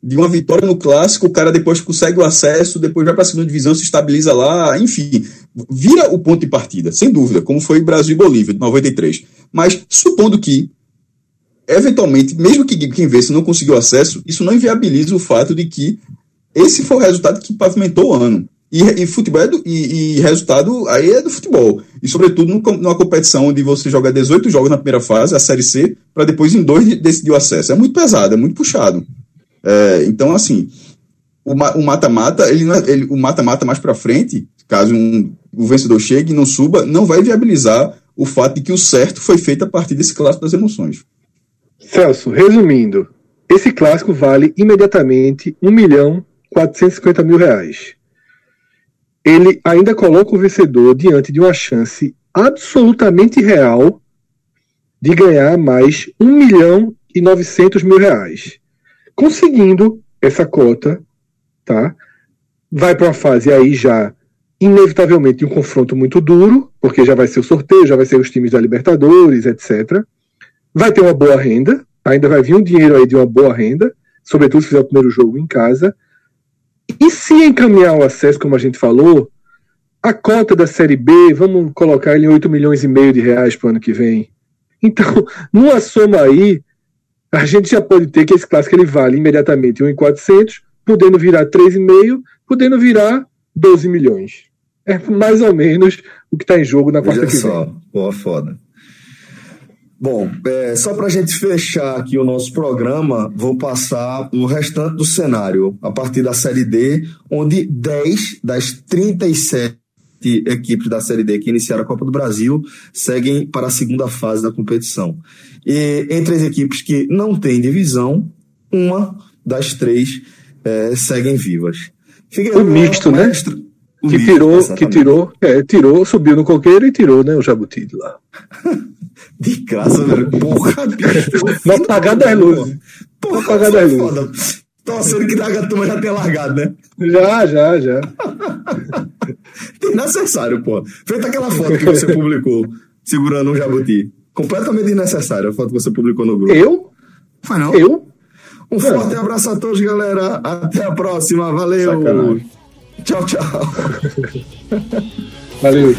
D: de uma vitória no clássico, o cara depois consegue o acesso, depois vai para a segunda divisão, se estabiliza lá, enfim, vira o ponto de partida, sem dúvida, como foi Brasil e Bolívia, de 93. Mas supondo que eventualmente, mesmo que quem se não conseguiu acesso, isso não inviabiliza o fato de que esse foi o resultado que pavimentou o ano. E, e futebol é do, e, e, resultado aí é do futebol. E, sobretudo, numa competição onde você joga 18 jogos na primeira fase, a Série C, para depois em dois decidir o acesso. É muito pesado, é muito puxado. É, então, assim, o mata-mata, ele, é, ele, o mata-mata mais para frente,
E: caso um, o vencedor chegue e não suba, não vai viabilizar o fato de que o certo foi feito a partir desse clássico das emoções.
C: Celso, resumindo, esse clássico vale imediatamente 1 milhão 450 mil reais. Ele ainda coloca o vencedor diante de uma chance absolutamente real de ganhar mais 1 milhão e 900 mil reais. Conseguindo essa cota, tá? Vai para uma fase aí já inevitavelmente um confronto muito duro, porque já vai ser o sorteio, já vai ser os times da Libertadores, etc. Vai ter uma boa renda, ainda vai vir um dinheiro aí de uma boa renda, sobretudo se fizer o primeiro jogo em casa. E se encaminhar o acesso, como a gente falou, a cota da Série B, vamos colocar ele em 8 milhões e meio de reais para o ano que vem. Então, numa soma aí, a gente já pode ter que esse clássico ele vale imediatamente 1,400, podendo virar 3,5, podendo virar 12 milhões. É mais ou menos o que está em jogo na quarta Veja que só. vem.
B: Pô, foda. Bom, é, só para a gente fechar aqui o nosso programa, vou passar o restante do cenário a partir da Série D, onde 10 das 37 equipes da Série D que iniciaram a Copa do Brasil seguem para a segunda fase da competição. E entre as equipes que não têm divisão, uma das três é, seguem vivas.
C: o misto, né? O que misto, tirou, que tirou, é, tirou, subiu no coqueiro e tirou, né, o jabuti de lá.
B: de graça, velho. Porra,
C: bicho. Não apagar das luzes. Não apagar das luzes.
B: Torcendo que a turma já tenha largado, né?
C: Já, já, já.
B: Desnecessário, pô. Feita aquela foto que você publicou segurando um jabuti. Completamente desnecessário a foto que você publicou no grupo.
C: Eu?
B: Foi não?
C: Eu?
B: Um forte abraço a todos, galera. Até a próxima. Valeu.
C: Sacanagem.
B: Tchau, tchau.
C: Valeu.